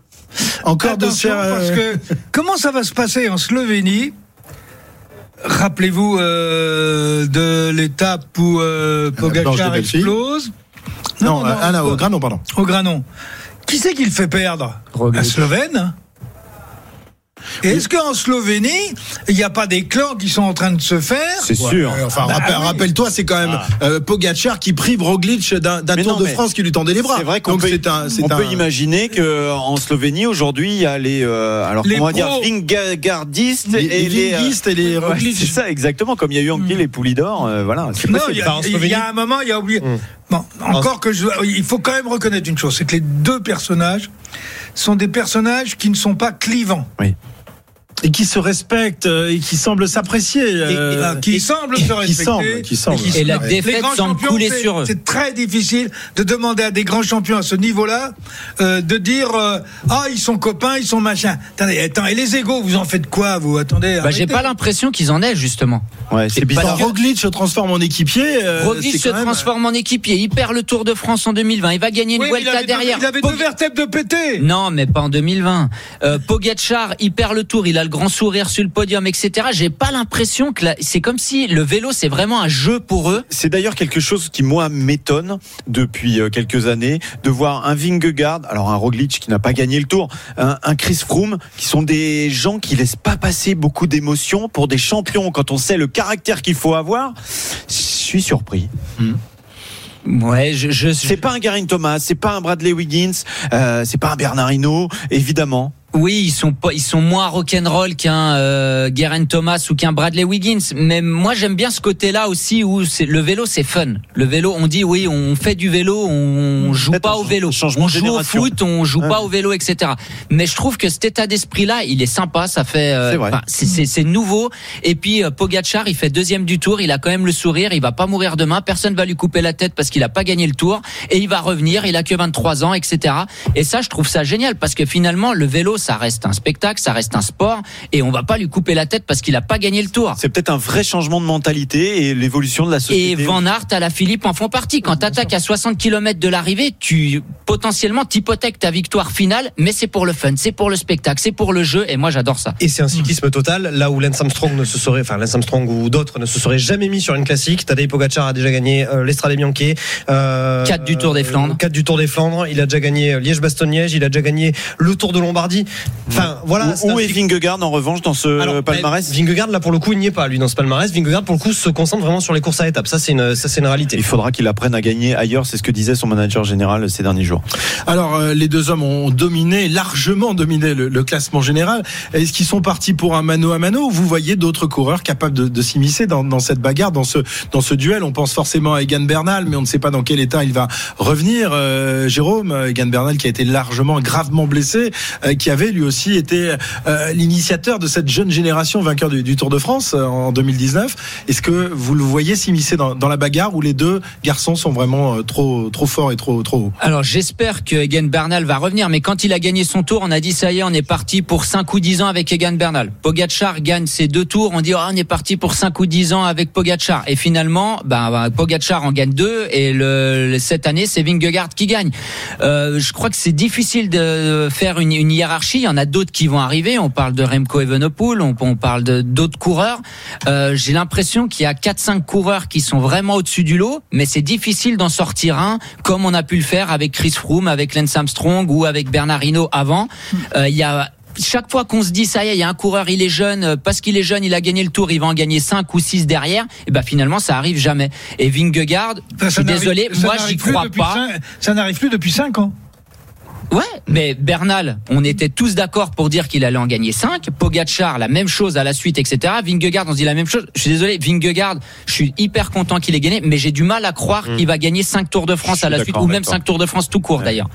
encore de Attention, faire, euh, parce que [laughs] comment ça va se passer en Slovénie? Rappelez-vous euh, de l'étape où euh, de Pogacar explose. Non, ah, là, au Granon, pardon. Au Granon. Qui c'est qui le fait perdre? Roglic. La Slovène. Et Est-ce qu'en Slovénie, il n'y a pas des clans qui sont en train de se faire C'est sûr. Enfin, Bah rappel- oui. rappelle-toi, c'est quand même Ah. euh, Pogacar qui prive Roglic d'un Tour non, de France qui lui tendait les bras. C'est vrai qu'on peut, c'est un, on un- peut imaginer que en Slovénie aujourd'hui il y a les euh, alors Les comment on va dire pros. Vingardistes les, et les euh, et les ouais, c'est ça exactement comme il y a eu Anquil et Poulidor euh, voilà Non, il y, a, y un moment, il y a oublié. Hum. Bon, encore que je, il faut quand même reconnaître une chose, c'est que les deux personnages sont des personnages qui ne sont pas clivants, et qui se respectent euh, et qui semblent s'apprécier. euh, qui et- semblent se qui respecter. semblent, qui semblent. qui Et la défaite Les grands semble champions, couler sur eux. C'est très difficile de demander à des grands champions à ce niveau-là euh, de dire euh, ah ils sont copains, ils sont machin. Attendez, attends, et les égaux, vous en faites quoi vous Attendez. Bah, j'ai pas l'impression qu'ils en aient justement. Ouais, c'est bizarre. Roglic se transforme en équipier, euh, Roglic se même- transforme en équipier, il perd le Tour de France en 2020, il va gagner une Oui, il Vuelta deux- derrière. il avait Pog- deux vertèbres de pété. Non, mais pas en 2020. Euh, Pogacar, il perd le tour, il a le grand sourire sur le podium, etc. J'ai pas l'impression que la- c'est comme si le vélo c'est vraiment un jeu pour eux. C'est d'ailleurs quelque chose qui moi m'étonne depuis euh, quelques années de voir un Vingegaard, alors un Roglic qui n'a pas gagné le Tour, un, un Chris Froome qui sont des gens qui laissent pas passer beaucoup d'émotions pour des champions quand on sait le caractère qu'il faut avoir. Je suis surpris. Ouais, je, je, C'est pas un Garin Thomas, c'est pas un Bradley Wiggins, euh, c'est pas un Bernard Hinault, évidemment. Oui, ils sont pas, ils sont moins rock'n'roll qu'un euh, Geraint Thomas ou qu'un Bradley Wiggins. Mais moi, j'aime bien ce côté-là aussi où c'est le vélo, c'est fun. Le vélo, on dit oui, on fait du vélo, on joue pas au vélo, on joue au foot, on joue Ouais. pas au vélo, etc. Mais je trouve que cet état d'esprit-là, il est sympa. Ça fait, euh, c'est nouveau. Et puis euh, Pogacar, il fait deuxième du Tour, il a quand même le sourire, il va pas mourir demain, personne va lui couper la tête parce qu'il a pas gagné le Tour et il va revenir. Il a que 23 ans, etc. Et ça, je trouve ça génial parce que finalement, le vélo, ça reste un spectacle, ça reste un sport et on va pas lui couper la tête parce qu'il a pas gagné le Tour. C'est peut-être un vrai changement de mentalité et l'évolution de la société. Et Van Aert à la Philippe en font partie. Quand t'attaques à 60 km de l'arrivée, tu potentiellement t'hypothèques ta victoire finale, mais c'est pour le fun, c'est pour le spectacle, c'est pour le jeu, et moi j'adore ça. Et c'est un cyclisme total, là où Lance Armstrong ne se serait, enfin Lance Armstrong ou d'autres ne se seraient jamais mis sur une classique. Tadej Pogacar a déjà gagné euh, l'Estrade Bianchi, euh, 4 du Tour des Flandres. 4 du Tour des Flandres. Il a déjà gagné euh, Liège-Bastogne-Liège, il a déjà gagné le Tour de Lombardie. Enfin voilà. c'est Où, est Vingegaard en revanche dans ce Alors, palmarès? Vingegaard là pour le coup il n'y est pas lui dans ce palmarès. Vingegaard pour le coup se concentre vraiment sur les courses à étapes. Ça c'est une, ça c'est une réalité. Il faudra qu'il apprenne à gagner ailleurs, c'est ce que disait son manager général ces derniers jours. Alors, euh, les deux hommes ont dominé, largement dominé le, le classement général. Est-ce qu'ils sont partis pour un mano à mano? Ou vous voyez d'autres coureurs capables de, de s'immiscer dans, dans cette bagarre, dans ce, dans ce duel On pense forcément à Egan Bernal, mais on ne sait pas dans quel état il va revenir. Euh, Jérôme, euh, Egan Bernal qui a été largement, gravement blessé, euh, qui avait lui aussi été euh, l'initiateur de cette jeune génération vainqueur du, du Tour de France euh, en 2019. Est-ce que vous le voyez s'immiscer dans, dans la bagarre où les deux garçons sont vraiment euh, trop, trop forts et trop, trop hauts? Alors j'espère que Egan Bernal va revenir, mais quand il a gagné son tour, on a dit ça y est, on est parti pour 5 ou 10 ans avec Egan Bernal. Pogacar gagne ses deux tours, on dit oh, on est parti pour 5 ou 10 ans avec Pogacar. Et finalement, ben, ben, Pogacar en gagne deux et le- cette année c'est Vingegaard qui gagne. Euh, je crois que c'est difficile de faire une, une hiérarchie. Il y en a d'autres qui vont arriver. On parle de Remco Evenepoel, on, on parle d'autres coureurs. Euh, J'ai l'impression qu'il y a 4-5 coureurs qui sont vraiment au-dessus du lot, mais c'est difficile d'en sortir un comme on a pu le faire avec Chris Froome, avec Lance Armstrong ou avec Bernard Hinault avant. Euh, Il y a chaque fois qu'on se dit ça y est, il y a un coureur, il est jeune, euh, parce qu'il est jeune, il a gagné le tour, il va en gagner 5 ou 6 derrière, et ben finalement ça arrive jamais. Et Vingegaard, je suis désolé, ça moi j'y crois pas. ça n'arrive plus depuis 5 ans. Ouais, mais Bernal, on était tous d'accord pour dire qu'il allait en gagner 5. Pogacar, la même chose à la suite, etc. Vingegaard, on se dit la même chose. Je suis désolé, Vingegaard, je suis hyper content qu'il ait gagné, mais j'ai du mal à croire qu'il va gagner 5 Tours de France à la suite, ou même toi. 5 Tours de France tout court d'ailleurs.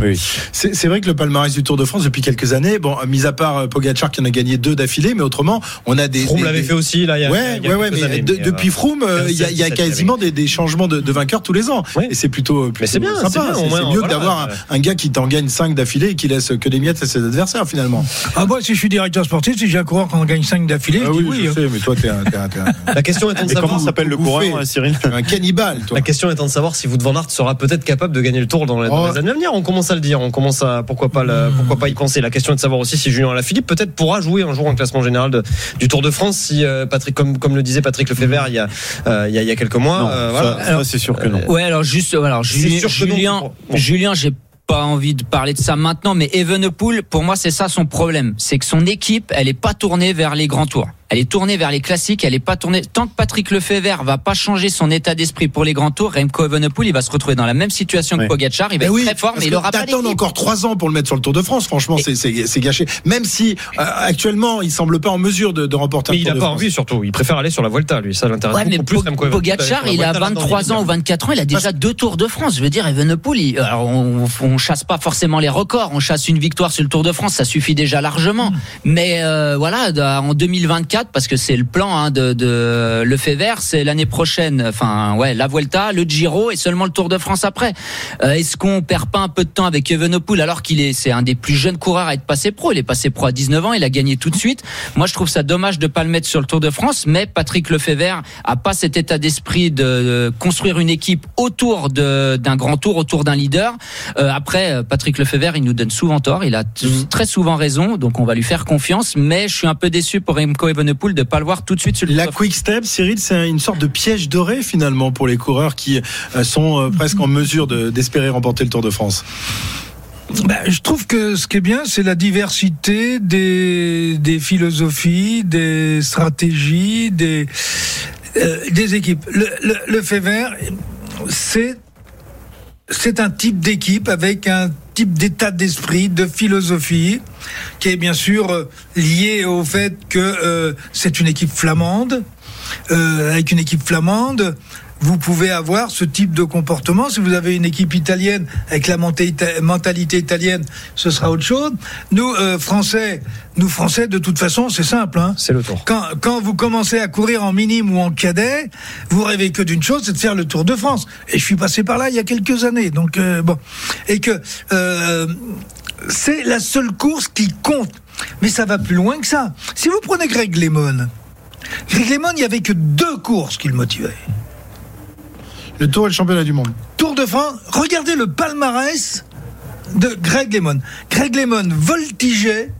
Oui. C'est vrai que le palmarès du Tour de France depuis quelques années, bon, mis à part euh, Pogacar qui en a gagné deux d'affilée, mais autrement, on a des. Froome l'avait des- fait aussi là. Il y a, Ouais, il y a ouais, mais années, de- mais, euh, depuis Froome, euh, il y a, il y a 17, quasiment des, des changements de, de vainqueurs tous les ans. Oui. Et c'est plutôt, plutôt c'est bien, c'est sympa. bien, au C'est mieux d'avoir un, un gars qui t'en gagne 5 d'affilée et qui laisse que des miettes à ses adversaires finalement. Ah, moi, si je suis directeur sportif, si j'ai un coureur qui en gagne 5 d'affilée, Ah oui, oui. je hein. sais, mais toi, t'es un, un- La question étant de Et comment savoir. s'appelle le coureur, Cyril t'es un cannibale, toi. La question étant de savoir si Wout van Aert sera peut-être capable de gagner le tour dans les, dans Oh. les années à venir. On commence à le dire. On commence à pourquoi pas le- pourquoi pas y penser. La question est de savoir aussi si Julien Alaphilippe peut-être pourra jouer un jour en classement général de- du Tour de France. Si euh, Patrick, comme comme le disait Patrick Lefebvre il y a euh, il y a, il y a quelques mois. Non, euh, ça- voilà. ça, c'est sûr que non. Ouais, alors juste, alors Julien. Julien, j'ai pas envie de parler de ça maintenant, mais Evenepoel, pour moi, c'est ça son problème, c'est que son équipe, elle est pas tournée vers les grands tours. Elle est tournée vers les classiques, elle est pas tournée. Tant que Patrick Lefebvre va pas changer son état d'esprit pour les grands tours, Remco Evenepoel, il va se retrouver dans la même situation que. Pogacar. Il va Mais être oui, très fort, mais il aura pas d'équipe. encore 3 ans pour le mettre sur le Tour de France. Franchement, c'est- c'est c'est gâché. Même si euh, actuellement, il semble pas en mesure de, de remporter Mais un il Tour a de pas France. envie surtout. Il préfère aller sur la Vuelta lui. Ça l'intéresse Ouais, mais beaucoup plus. Remco Pogacar, il a Vuelta, là-dedans, 23 il est ans ou 24 ans, il a déjà deux tours de France. Je veux dire, Evenepoel, il- alors on, on chasse pas forcément les records, on chasse une victoire sur le Tour de France, ça suffit déjà largement. Hmm. Mais euh, voilà, en 2024, parce que c'est le plan hein, de, de le fait vert, c'est l'année prochaine. Enfin, ouais, la Vuelta, le Giro et seulement le Tour de France après. Euh, Est-ce qu'on perd pas un peu de temps avec Evenepoel alors qu'il est, c'est un des plus jeunes coureurs à être passé pro? Il est passé pro à 19 ans, il a gagné tout de suite. Moi, je trouve ça dommage de pas le mettre sur le Tour de France, mais Patrick Lefebvre a pas cet état d'esprit de, construire une équipe autour de- d'un grand tour, autour d'un leader. Euh, après, euh, Patrick Lefebvre, il nous donne souvent tort. Il a t- très souvent raison, donc on va lui faire confiance. Mais je suis un peu déçu pour Remco Evenepoel de pas le voir tout de suite sur le La quick step, Cyril, c'est une sorte de piège doré finalement pour les coureurs qui euh, sont euh, presque en mesure de- d'espérer remporter le Tour de France. Ben, je trouve que ce qui est bien, c'est la diversité des, des philosophies, des stratégies, des, euh, des équipes. Le, le, le fait vert, c'est c'est un type d'équipe avec un type d'état d'esprit, de philosophie, qui est bien sûr euh, lié au fait que euh, c'est une équipe flamande. Euh, avec une équipe flamande, vous pouvez avoir ce type de comportement. Si vous avez une équipe italienne avec la mentalité, italienne, ce sera autre chose. Nous, euh, Français, nous Français, de toute façon, c'est simple. Hein. C'est le tour. Quand, quand vous commencez à courir en minime ou en cadet, vous rêvez que d'une chose, c'est de faire le Tour de France. Et je suis passé par là il y a quelques années. Donc euh, bon, et que euh, c'est la seule course qui compte. Mais ça va plus loin que ça. Si vous prenez Greg Lemon, Greg Lemon, il y avait que deux courses qui le motivaient. Le Tour et le championnat du monde. Tour de France, regardez le palmarès de Greg Lemon. Greg Lemon voltigeait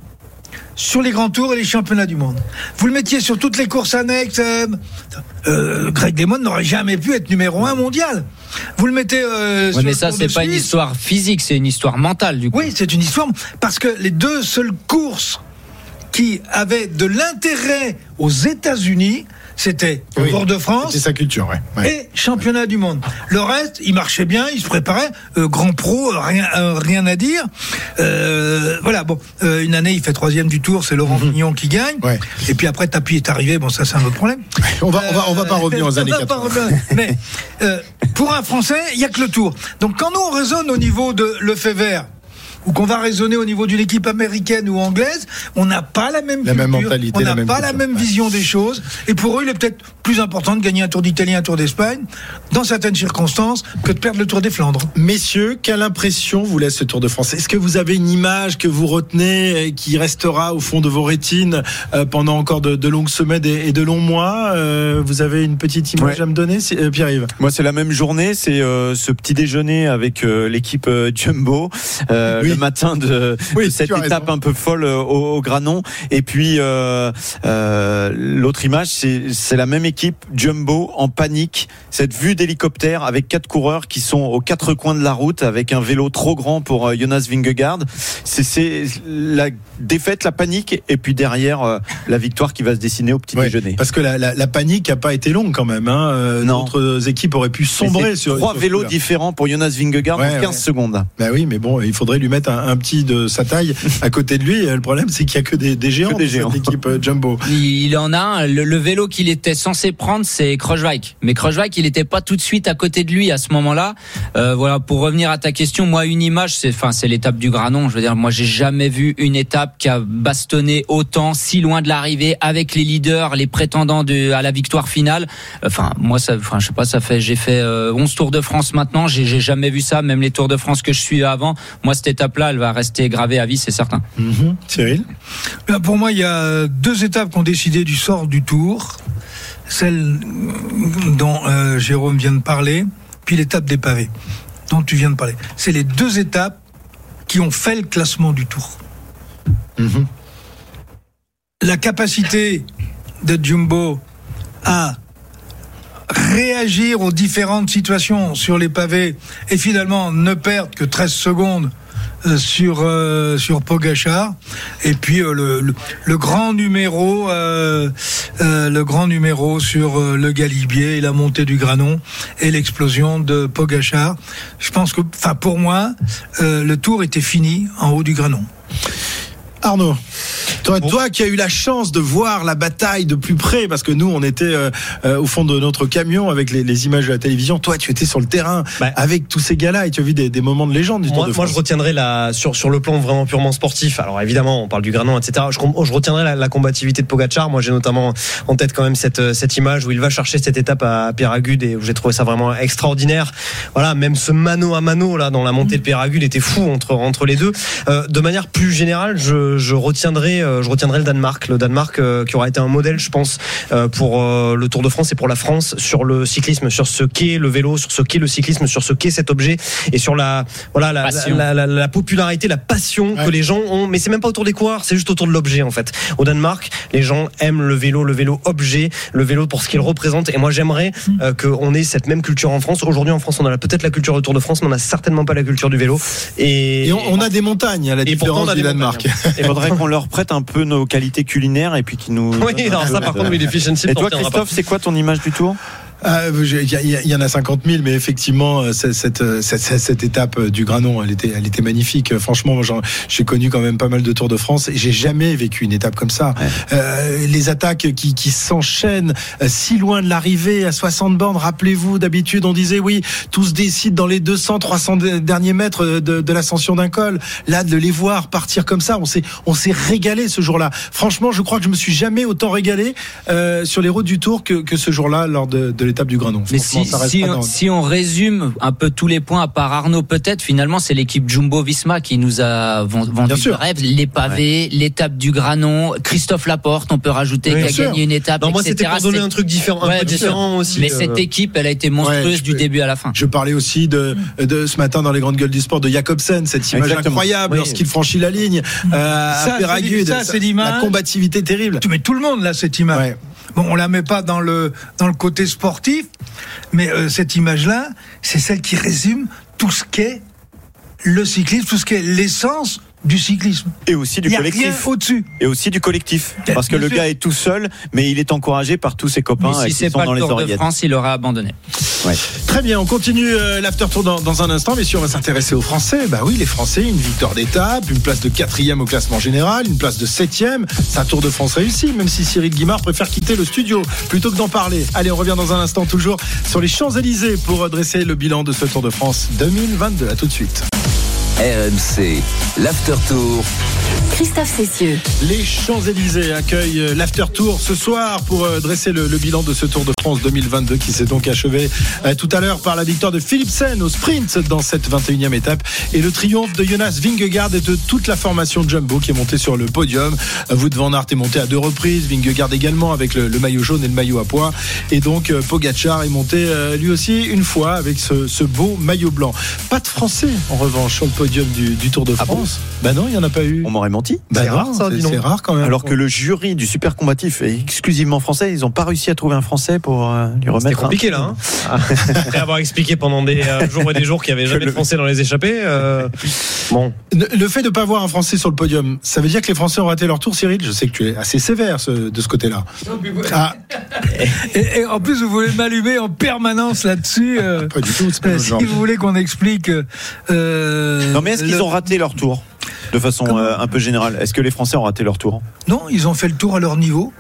sur les grands tours et les championnats du monde. Vous le mettiez sur toutes les courses annexes. euh, euh, Greg Lemon n'aurait jamais pu être numéro un mondial. Vous le mettez. euh, Ouais, sur mais le ça, c'est pas une histoire physique, c'est une histoire mentale, du coup. Oui, c'est une histoire parce que les deux seules courses qui avaient de l'intérêt aux États-Unis, c'était le Oui, Tour de France C'est sa culture, ouais. Ouais. et championnat du monde. Le reste, il marchait bien, il se préparait, euh, grand pro, euh, rien, euh, rien à dire. Euh, voilà, bon, euh, une année, il fait troisième du tour, c'est Laurent Fignon qui gagne. Ouais. Et puis après, Tapi est arrivé, bon, ça c'est un autre problème. On va, on va, on va pas revenir aux [laughs] années va pas 80. revenir. Mais euh, pour un Français, il y a que le tour. Donc quand nous on raisonne au niveau de le fait vert, ou qu'on va raisonner au niveau d'une équipe américaine ou anglaise, on n'a pas la même La même mentalité, on n'a pas la même vision des choses. Et pour eux, il est peut-être plus important de gagner un Tour d'Italie, un Tour d'Espagne, dans certaines circonstances, que de perdre le Tour des Flandres. Messieurs, quelle impression vous laisse ce Tour de France? Est-ce que vous avez une image que vous retenez et qui restera au fond de vos rétines euh, pendant encore de, de longues semaines et, de longs mois? Euh, Vous avez une petite image Ouais. à me donner, c'est- euh, Pierre-Yves? Moi, c'est la même journée. C'est euh, ce petit déjeuner avec euh, l'équipe euh, Jumbo euh, Oui. Le matin de, Oui, de cette étape raison. un peu folle euh, au, au Granon. Et puis euh, euh, l'autre image, c'est la même équipe Jumbo en panique. Cette vue d'hélicoptère avec quatre coureurs qui sont aux quatre coins de la route avec un vélo trop grand pour Jonas Vingegaard. C'est- la défaite, la panique, et puis derrière euh, la victoire qui va se dessiner au petit Ouais, déjeuner. Parce que la, la- la panique n'a pas été longue quand même. Hein. D'autres équipes auraient pu sombrer sur trois sur vélos différents pour Jonas Vingegaard Ouais, en 15 ouais. secondes. Bah oui, mais bon, il faudrait lui mettre mettre un, un petit de sa taille à côté de lui. Et le problème, c'est qu'il y a que des, des géants Que des dans géants. cette équipe euh, Jumbo. Il en a un. Le, le vélo qu'il était censé prendre, c'est Krochwijk. Mais Krochwijk, il n'était pas tout de suite à côté de lui à ce moment-là. Euh, voilà, pour revenir à ta question, moi, une image, c'est, enfin, c'est l'étape du Granon. Je veux dire, moi, j'ai jamais vu une étape qui a bastonné autant, si loin de l'arrivée, avec les leaders, les prétendants de, à la victoire finale. Enfin, moi, ça, enfin, je sais pas, ça fait, j'ai fait euh, 11 Tours de France maintenant. J'ai, jamais vu ça. Même les Tours de France que je suis avant, moi, cette étape-là, elle va rester gravée à vie, c'est certain. Mhm. Cyril Ben, Pour moi, il y a deux étapes qui ont décidé du sort du tour. Celle dont euh, Jérôme vient de parler, puis l'étape des pavés dont tu viens de parler. C'est les deux étapes qui ont fait le classement du tour. Mhm. La capacité de Jumbo à réagir aux différentes situations sur les pavés et finalement ne perdre que 13 secondes euh, sur euh, sur Pogachar et puis euh, le, le, grand numéro euh, euh, le grand numéro sur euh, le Galibier et la montée du Granon et l'explosion de Pogachar je pense que enfin pour moi euh, le tour était fini en haut du Granon Arnaud, toi, toi qui as eu la chance de voir la bataille de plus près, parce que nous, on était euh, euh, au fond de notre camion avec les, les images de la télévision. Toi, tu étais sur le terrain Bah. avec tous ces gars-là et tu as vu des, des moments de légende du Tour Moi, je retiendrai la sur sur le plan vraiment purement sportif. Alors évidemment, on parle du Granon, etc. Je, retiendrai la, la combativité de Pogacar. Moi, j'ai notamment en tête quand même cette euh, cette image où il va chercher cette étape à Péragude et où j'ai trouvé ça vraiment extraordinaire. Voilà, même ce mano à mano là dans la montée de Péragude était fou entre entre les deux. Euh, de manière plus générale, je, je retiendrai euh, je retiendrai le Danemark, le Danemark euh, qui aura été un modèle, je pense, euh, pour euh, le Tour de France et pour la France sur le cyclisme, sur ce qu'est le vélo, sur ce qu'est le cyclisme, sur ce qu'est cet objet et sur la voilà la, Passion. la, la, la popularité, la passion Ouais. que les gens ont. Mais c'est même pas autour des coureurs, c'est juste autour de l'objet en fait. Au Danemark, les gens aiment le vélo, le vélo objet, le vélo pour ce qu'il représente. Et moi, j'aimerais euh, qu'on ait cette même culture en France. Aujourd'hui, en France, on a peut-être la culture du Tour de France, mais on n'a certainement pas la culture du vélo. Et, Et on, on a des montagnes à la et pourtant, différence on a du des Danemark. montagnes. [laughs] Il faudrait qu'on leur prête un peu nos qualités culinaires et puis qu'ils nous. Oui, alors ça, par contre, oui, Et toi, Christophe, c'est quoi ton image du tour? Il y, a- il y en a 50 000, mais effectivement, euh, cette, cette, euh, cette- cette- cette étape euh, du Granon, elle était, elle était magnifique. Franchement, j'ai connu quand même pas mal de Tours de France et j'ai jamais vécu une étape comme ça. Euh, les attaques qui, qui s'enchaînent si loin de l'arrivée à 60 bornes. Rappelez-vous, d'habitude, on disait oui, tout se décide dans les 200, 300 de- derniers mètres de, de l'ascension d'un col. Là, de les voir partir comme ça, on s'est, on s'est régalé ce jour-là. Franchement, je crois que je me suis jamais autant régalé euh, sur les routes du Tour que, que ce jour-là lors de, de l'étape du Granon. Mais si, ça reste si, pas on, dans- si on résume un peu tous les points, à part Arnaud peut-être, finalement c'est l'équipe Jumbo Visma qui nous a ven- vendu sûr. rêve. Les pavés, l'étape du Granon, Christophe Laporte, on peut rajouter Oui, qui a gagné une étape, Non, moi, c'était pour donner un truc différent, un Ouais, peu différent aussi. Mais euh, cette équipe, elle a été monstrueuse Ouais, du peux- début à la fin. Je parlais aussi de, de ce matin dans les grandes gueules du sport de Jacobsen, cette image Exactement. incroyable Oui. lorsqu'il franchit la ligne euh, Ça, à Péragude. c'est- ça, c'est l'image. La combativité terrible. Tu mets tout le monde là cette image. Bon, on la met pas dans le dans le côté sportif, mais euh, cette image-là, c'est celle qui résume tout ce qu'est le cyclisme, tout ce qu'est l'essence du cyclisme. Et aussi du Il y a rien collectif. au-dessus. Et aussi du collectif. Parce que le sûr. gars est tout seul, mais il est encouragé par tous ses copains Mais si c'est sont pas dans le les Tour de. France, il aurait abandonné. Très bien, on continue euh, l'after tour dans, un instant, mais si on va s'intéresser aux Français, bah oui, les Français, une victoire d'étape, une place de quatrième au classement général, une place de septième, c'est un Tour de France réussi, même si Cyril Guimard préfère quitter le studio plutôt que d'en parler. Allez, on revient dans un instant toujours sur les Champs-Élysées pour dresser le bilan de ce Tour de France 2022. À tout de suite. RMC, l'after tour. Christophe Cessieux. Les Champs-Élysées accueillent euh, l'After Tour ce soir pour euh, dresser le, le bilan de ce Tour de France 2022 qui s'est donc achevé euh, tout à l'heure par la victoire de Philipsen au sprint dans cette 21e étape et le triomphe de Jonas Vingegaard et de toute la formation Jumbo qui est montée sur le podium. Wout van Aert est monté à deux reprises, Vingegaard également avec le, le maillot jaune et le maillot à pois et donc euh, Pogacar est monté euh, lui aussi une fois avec ce, ce beau maillot blanc. Pas de Français en revanche sur le podium du, du Tour de Ah bon France. bah non, il n'y en a pas eu. On m'aurait menti. Bah C'est rare, ça, c'est- dis donc. c'est rare quand même. Alors que le jury du super combatif est exclusivement français, ils n'ont pas réussi à trouver un français pour euh, lui C'était remettre. un- compliqué là. Hein [laughs] Après avoir expliqué pendant des euh, jours et des jours qu'il n'y avait jamais [laughs] de Français dans les échappées. euh, Bon, Le le fait de ne pas avoir un Français sur le podium, ça veut dire que les Français ont raté leur tour, Cyril? Je sais que tu es assez sévère ce- de ce côté-là. Ah, [laughs] Et, et en plus, vous voulez m'allumer en permanence là-dessus. euh, pas du tout, c'est pas euh, si genre. vous voulez qu'on explique. euh, Non mais est-ce qu'ils ont raté leur tour de façon Comment euh, un peu générale? Est-ce que les Français ont raté leur tour? Non, ils ont fait le tour à leur niveau.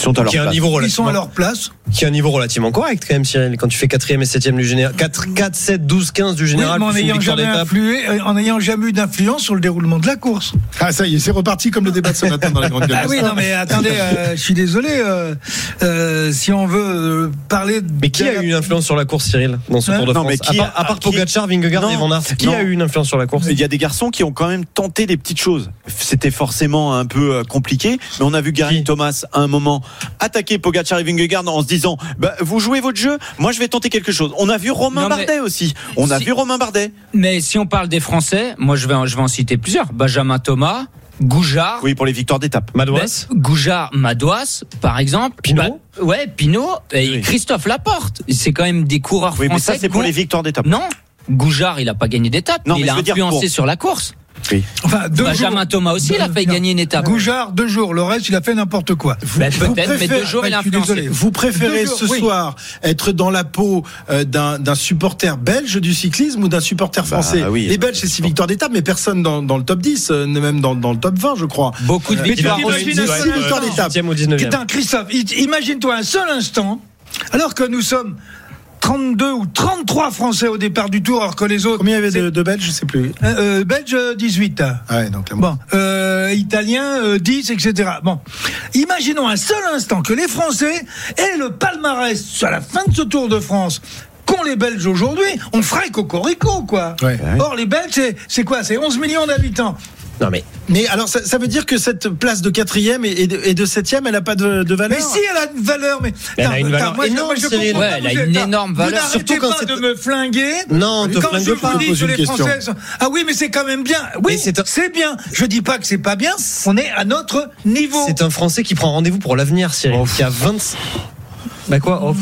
Ils sont à leur qui place. niveau Ils sont à leur place. qui a un niveau relativement correct quand même, Cyril. Quand tu fais 4 et 7 du général, 4, 4, 7, 12, 15 du Oui, général, en jamais, influé- euh, en n'ayant jamais eu d'influence sur le déroulement de la course. Ah, ça y est, c'est reparti comme le débat de ce matin dans la grande gueule. Ah oui, non, mais attendez, euh, je suis désolé. euh, euh, si on veut parler. de- Mais qui a eu une influence sur la course, Cyril, dans ce Hein Tour de Non, France mais qui à part, a- à part qui- Pogacar, Vingegaard Non, et Van Aert, qui non. a eu une influence sur la course Il y a des garçons qui ont quand même tenté des petites choses. C'était forcément un peu compliqué, mais on a vu Gary Thomas à un moment attaquer Pogacar et Vingegaard en se disant bah, vous jouez votre jeu, moi je vais tenter quelque chose. On a vu Romain Non, Bardet aussi. On a vu Romain Bardet. Mais si on parle des Français, moi je vais en, je vais en citer plusieurs. Benjamin Thomas, Goujard. Oui, pour les victoires d'étape. Madouas. Ben, Goujard, Madouas, par exemple. Pinot Bah, Ouais, Pinot et Oui. Christophe Laporte. C'est quand même des coureurs Oui, mais français. ça c'est pour les victoires d'étape. Non, Goujard, il a pas gagné d'étape, Non, mais il a influencé pour- sur la course. Enfin, deux Benjamin jours. Thomas aussi, il a fait Non. gagner une étape. Goujard, deux jours. Le reste, il a fait n'importe quoi. Ben, Vous Peut-être, mais préférez- deux jours, il a je suis influencé. désolé. Vous préférez jours, ce oui. soir être dans la peau euh, d'un supporter belge du cyclisme ou d'un supporter Bah, français? oui. Les Belges, c'est six victoires d'étape, mais personne dans, dans le top 10, euh, même dans, dans le top 20, je crois. Beaucoup de Euh, victoires tu aussi. t'imagines six victoires d'étape. 8e ou 19e. Putain, Christophe, imagine-toi un seul instant, alors que nous sommes 32 ou 33 Français au départ du tour, alors que les autres. Combien il y avait de, de Belges Je sais plus. Euh, euh, Belge, euh, 18. Ah ouais, donc là, Bon, euh, Italien, euh, 10, etc. Bon, imaginons un seul instant que les Français aient le palmarès à la fin de ce Tour de France qu'ont les Belges aujourd'hui, on ferait cocorico, quoi. Ouais. Or, les Belges, c'est- quoi C'est 11 millions d'habitants. Non mais Mais alors, ça, ça veut dire que cette place de quatrième et, et de, septième, elle n'a pas de, de valeur Mais si, elle a une valeur, mais. Elle a une valeur moi, je- énorme, moi, je Cyril. Ouais, elle a vous une êtes- énorme vous valeur. n'arrêtez Surtout quand pas c'est- de me flinguer. Non, te Quand je pas. vous dis que les question. Français sont- Ah oui, mais c'est quand même bien. Oui, c'est bien. Je dis pas que c'est pas bien. On est à notre niveau. c'est un Français qui prend rendez-vous pour l'avenir, Cyril, qui a 20. Bah quoi oh.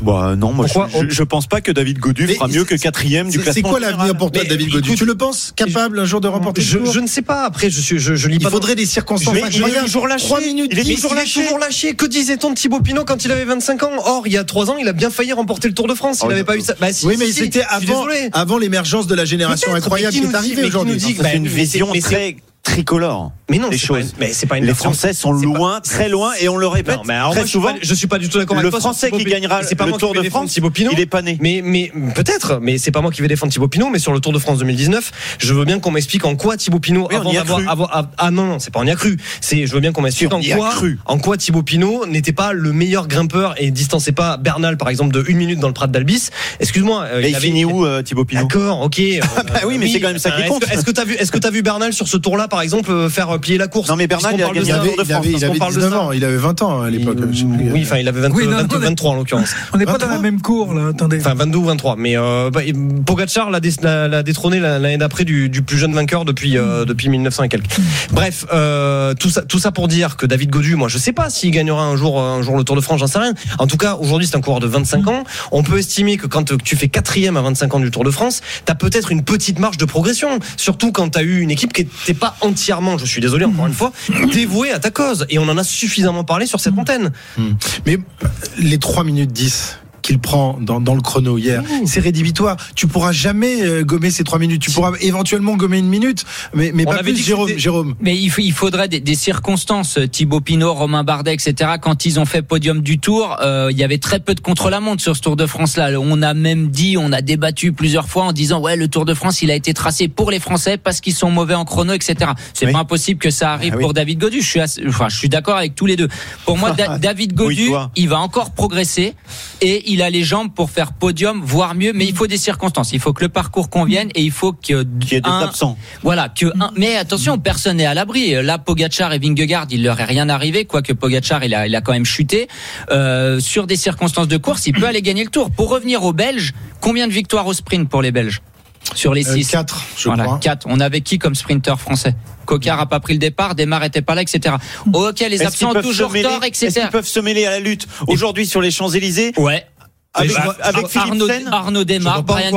Bah non, moi Pourquoi je, je, je pense pas que David Godu fera mieux que quatrième du C'est c'est classement. quoi l'avenir pour toi, Mais David Godu? Tu le penses capable un jour de remporter je, le tour? je ne sais pas. Après, je suis, je, je lis Il pas. faudrait des circonstances Mais il est toujours lâché. Trois minutes Il est toujours lâché. toujours lâché. Que disait-on de Thibaut Pinot quand il avait 25 ans? Or, il y a 3 ans, il a bien failli remporter le Tour de France. Il Oh, n'avait pas eu ça. Bah, si, Oui, mais si, si. c'était Je avant, l'émergence de la génération incroyable qui est arrivée aujourd'hui. nous dit- C'est Bah, une vision très tricolore. Mais non, les pas, choses. mais c'est pas une Les Français sont pas- loin, très loin, et on le répète Non, mais alors très moi, je suis souvent. pas- je suis pas du tout d'accord Le avec toi sur Français qui gagnera C'est pas le Tour de France, Thibaut Pinot. il est pas né. Mais, mais peut-être, mais c'est pas moi qui vais défendre Thibaut Pinot, mais sur le Tour de France 2019, je veux bien qu'on m'explique en quoi Thibaut Pinot, Oui, avant d'avoir, ah, ah non, non, c'est pas on y a cru. C'est, je veux bien qu'on m'explique en quoi, cru. en quoi Thibaut Pinot n'était pas le meilleur grimpeur et distançait pas Bernal, par exemple, de une minute dans le Prat d'Albis. Excuse-moi. euh, il finit où, euh, Thibaut Pinot? D'accord, ok. euh, [laughs] bah oui, mais c'est quand même ça qui est-ce compte. que- Est-ce que t'as vu, est-ce que t'as vu Bernal sur ce tour-là, par exemple, euh, faire euh, plier la course Non, mais Bernal, il avait, il avait, il avait on parle de 19 ça. ans, il avait 20 ans à l'époque. Oui, enfin, il avait 20, Oui, non, 22, non, mais- 23 en l'occurrence. On n'est pas dans 23. la même cour, là. Attendez. Enfin, 22 ou 23. Mais euh, bah, Pogacar l'a, dé- l'a, l'a détrôné l'année d'après du, du plus jeune vainqueur depuis, euh, depuis 1900 et quelques. Bref, euh, tout, ça, tout ça pour dire que David Godu, moi, je sais pas s'il gagnera un jour, un jour le Tour de France, j'en sais rien. En tout cas, aujourd'hui, c'est un coureur de 25 ans. On peut estimer que quand tu fais quatrième à 25 ans du Tour de France, t'as peut-être une petite marge de progression. Surtout quand t'as eu une équipe qui n'était pas entièrement, je suis désolé encore une fois, dévouée à ta cause. Et on en a suffisamment parlé sur cette antenne. Mais euh, les 3 minutes 10 qu'il prend dans, dans le chrono hier, c'est rédhibitoire. Tu pourras jamais euh, gommer ces 3 minutes. Tu pourras éventuellement gommer une minute, mais, mais On pas plus, Jérôme. Mais il, faut- il faudrait des, des circonstances. Thibaut Pinot, Romain Bardet, etc. Quand ils ont fait podium du Tour, euh, il y avait très peu de contre-la-montre sur ce Tour de France-là. On a même dit, on a débattu plusieurs fois en disant ouais, le Tour de France, il a été tracé pour les Français parce qu'ils sont mauvais en chrono, etc. C'est Oui. pas impossible que ça arrive Ah oui. pour David Godu. Je suis, assez- enfin, je suis d'accord avec tous les deux. Pour moi, Da- [laughs] David Godu, il va encore progresser et il a les jambes pour faire podium, voire mieux. Mais il faut des circonstances. Il faut que le parcours convienne et il faut que Qui est des un- absents. voilà, que un, mais attention, personne n'est à l'abri. Là, Pogachar et Vingegaard, il leur est rien arrivé, quoique Pogachar, il a, il a quand même chuté. Euh, sur des circonstances de course, il peut aller gagner le tour. Pour revenir aux Belges, combien de victoires au sprint pour les Belges sur les Euh, 6 quatre, je voilà, crois. 4. On avait qui comme sprinter français? Cocard a pas pris le départ, Desmar était pas là, etc. Ok, les absents peuvent toujours mêler- tort, Est-ce etc. qu'ils peuvent se mêler à la lutte aujourd'hui sur les Champs-Élysées? Ouais. Avec, Bah, Arnaud, Sen Arnaud Desmar, Brian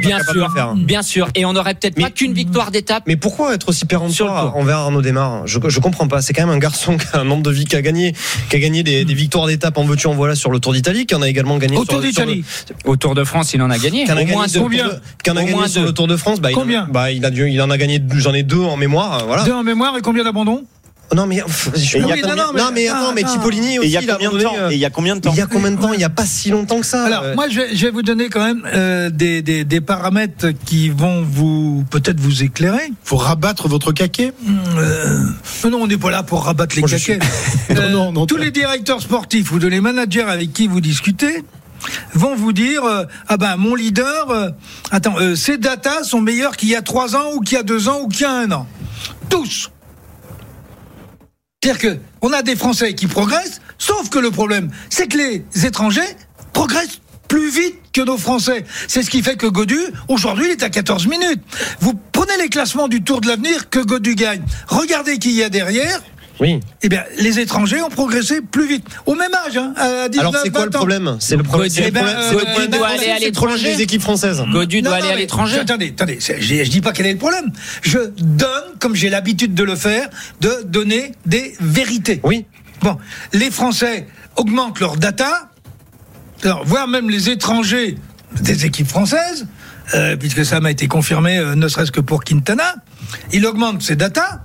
bien sûr, faire. bien sûr. Et on aurait peut-être pas qu'une victoire d'étape. Mais pourquoi être aussi péremptoire envers Arnaud Desmar je, je comprends pas. C'est quand même un garçon [laughs] qui a un nombre de vies qui a gagné, qui a gagné des, des victoires d'étape en veux-tu en voilà sur le Tour d'Italie, qui en a également gagné Au sur, Tour d'Italie. Au Tour de France, il en a gagné. Qui en a Au gagné moins sur deux. le Tour de- qui en a gagné sur le Tour de France. Bah, il en a- Combien bah, il, a dû- il en a gagné, j'en ai deux en mémoire. Voilà. Deux en mémoire et combien d'abandons? Non mais, je- a oui, combien- non, non, mais, attends, mais Ah, Cipollini Et aussi. il y a combien de temps Et il y a combien de temps Il y a combien de temps Il y a pas si longtemps que ça. Alors, Euh, moi, je vais, je vais vous donner quand même euh, des, des, des paramètres qui vont vous peut-être vous éclairer. Faut rabattre votre caquet. Euh, non, non, on n'est pas là pour rabattre les je caquets. [laughs] Non, Euh, non, non, tous les directeurs sportifs ou de les managers avec qui vous discutez vont vous dire euh, ah ben mon leader euh, attends euh, ces datas sont meilleures qu'il y a trois ans ou qu'il y a deux ans ou qu'il y a un an tous c'est-à-dire que on a des Français qui progressent sauf que le problème c'est que les étrangers progressent plus vite que nos Français. C'est ce qui fait que Godu, aujourd'hui, il est à 14 minutes. Vous prenez les classements du Tour de l'avenir que Godu gagne. Regardez qui y a derrière. Oui. Eh bien, les étrangers ont progressé plus vite. Au même âge, hein, à 19, Alors c'est quoi le 20 ans. problème C'est le problème. Godu- c'est Eh ben, euh, doit aller à l'étranger. équipes françaises. Godu doit non, aller à l'étranger. Attendez, attendez, je, je dis pas quel est le problème. Je donne, comme j'ai l'habitude de le faire, de donner des vérités. Oui. Bon, les Français augmentent leur data, alors, voire même les étrangers des équipes françaises, euh, puisque ça m'a été confirmé, euh, ne serait-ce que pour Quintana, il augmente ses datas.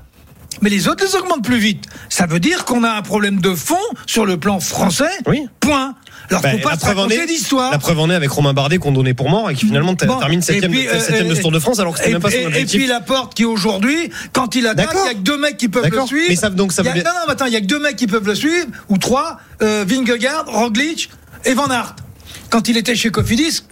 Mais les autres les augmentent plus vite. Ça veut dire qu'on a un problème de fond sur le plan français. Oui. Point. Alors, Ben, faut pas la se raconter d'histoire. La preuve en est avec Romain Bardet qu'on donnait pour mort et qui finalement Bon, termine septième, puis, euh, septième de ce Tour de France alors que c'était même pas son et- et objectif. puis la porte qui aujourd'hui, quand il attaque, il y a que deux mecs qui peuvent le suivre. Mais ça- donc ça a- Non, non, attends, il y a que deux mecs qui peuvent le suivre, ou trois, euh, Vingegaard, Roglic et Van Aert. Quand il était chez Cofidis,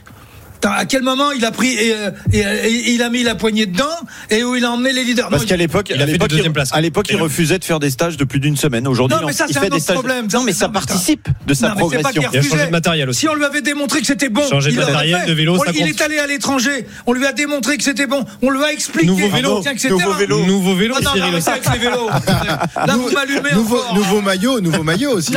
putain, à quel moment il a pris et, euh, et, et il a mis la poignée dedans et où il a emmené les leaders? Parce qu'à l'époque, il à l'époque, deuxième il- place. à l'époque, il Et- refusait de faire des stages de plus d'une semaine. Aujourd'hui, Non, mais il- ça, fait un des autre stages. problème. Non, mais ça attends. participe de sa Non, progression. Il a changé de matériel aussi. Si on lui avait démontré que c'était bon, Changer de matériel, fait. de vélo, On- ça il est allé à l'étranger. On lui a démontré que c'était bon. On lui a expliqué. Nouveau vélo. Tiens, que c'était Nouveau vélo. Nouveau vélo, Ah non, Cyril non, aussi. arrêtez avec les vélos. Là, vous m'allumez nouveau, maillot, nouveau maillot aussi.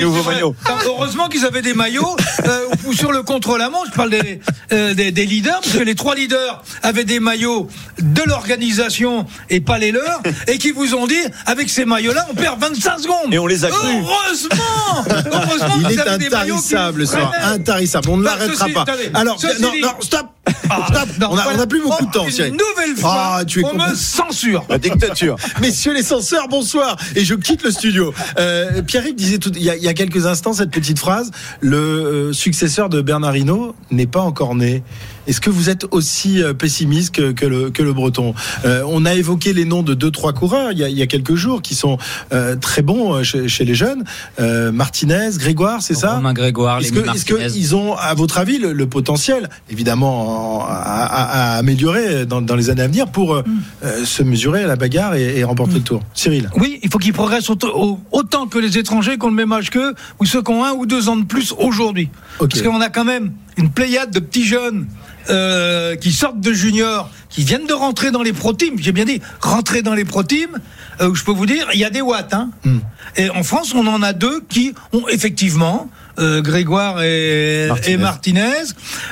Nouveau maillot. Attends, Heureusement qu'ils avaient des maillots euh, ou sur le contre-la-manche. Je parle des, euh, des, des leaders, parce que les trois leaders avaient des maillots de l'organisation et pas les leurs, [laughs] et qui vous ont dit avec ces maillots-là, on perd 25 secondes. Et on les a crus. Heureusement [laughs] Heureusement Il qu'ils est avaient des maillots qui intarissable ce soir, freinaient. intarissable. On ne Bah, l'arrêtera pas. attendez, Alors, non, dit- non, stop, Ah, stop. non, on a, voilà. on a plus beaucoup de temps, Cyril. Une nouvelle fois, Ah, tu es on me censure. La dictature. [laughs] Messieurs les censeurs, bonsoir. Et je quitte le studio. Euh, Pierre-Yves disait tout, il, y a, il y a quelques instants cette petite phrase. Le euh, successeur de Bernard Hinault n'est pas encore né. Est-ce que vous êtes aussi euh, pessimiste que, que le, que le Breton? Euh, On a évoqué les noms de deux, trois coureurs il y a, il y a quelques jours qui sont euh, très bons chez, chez les jeunes. Euh, Martinez, Grégoire, c'est ça? Romain Grégoire, Est-ce que- qu'ils ont, à votre avis, le, le potentiel, évidemment, en- à, améliorer dans, dans les années à venir pour euh, euh, se mesurer à la bagarre et, et remporter le tour Cyril Oui, il faut qu'ils progressent autant, au- autant que les étrangers qui ont le même âge qu'eux, ou ceux qui ont un ou deux ans de plus aujourd'hui. Parce qu'on a quand même une pléiade de petits jeunes euh, qui sortent de juniors, qui viennent de rentrer dans les pro teams. J'ai bien dit, rentrer dans les pro teams, euh, où je peux vous dire, il y a des watts. Hein. Hmm. Et en France, on en a deux qui ont effectivement, Grégoire et Martinez. et Martinez,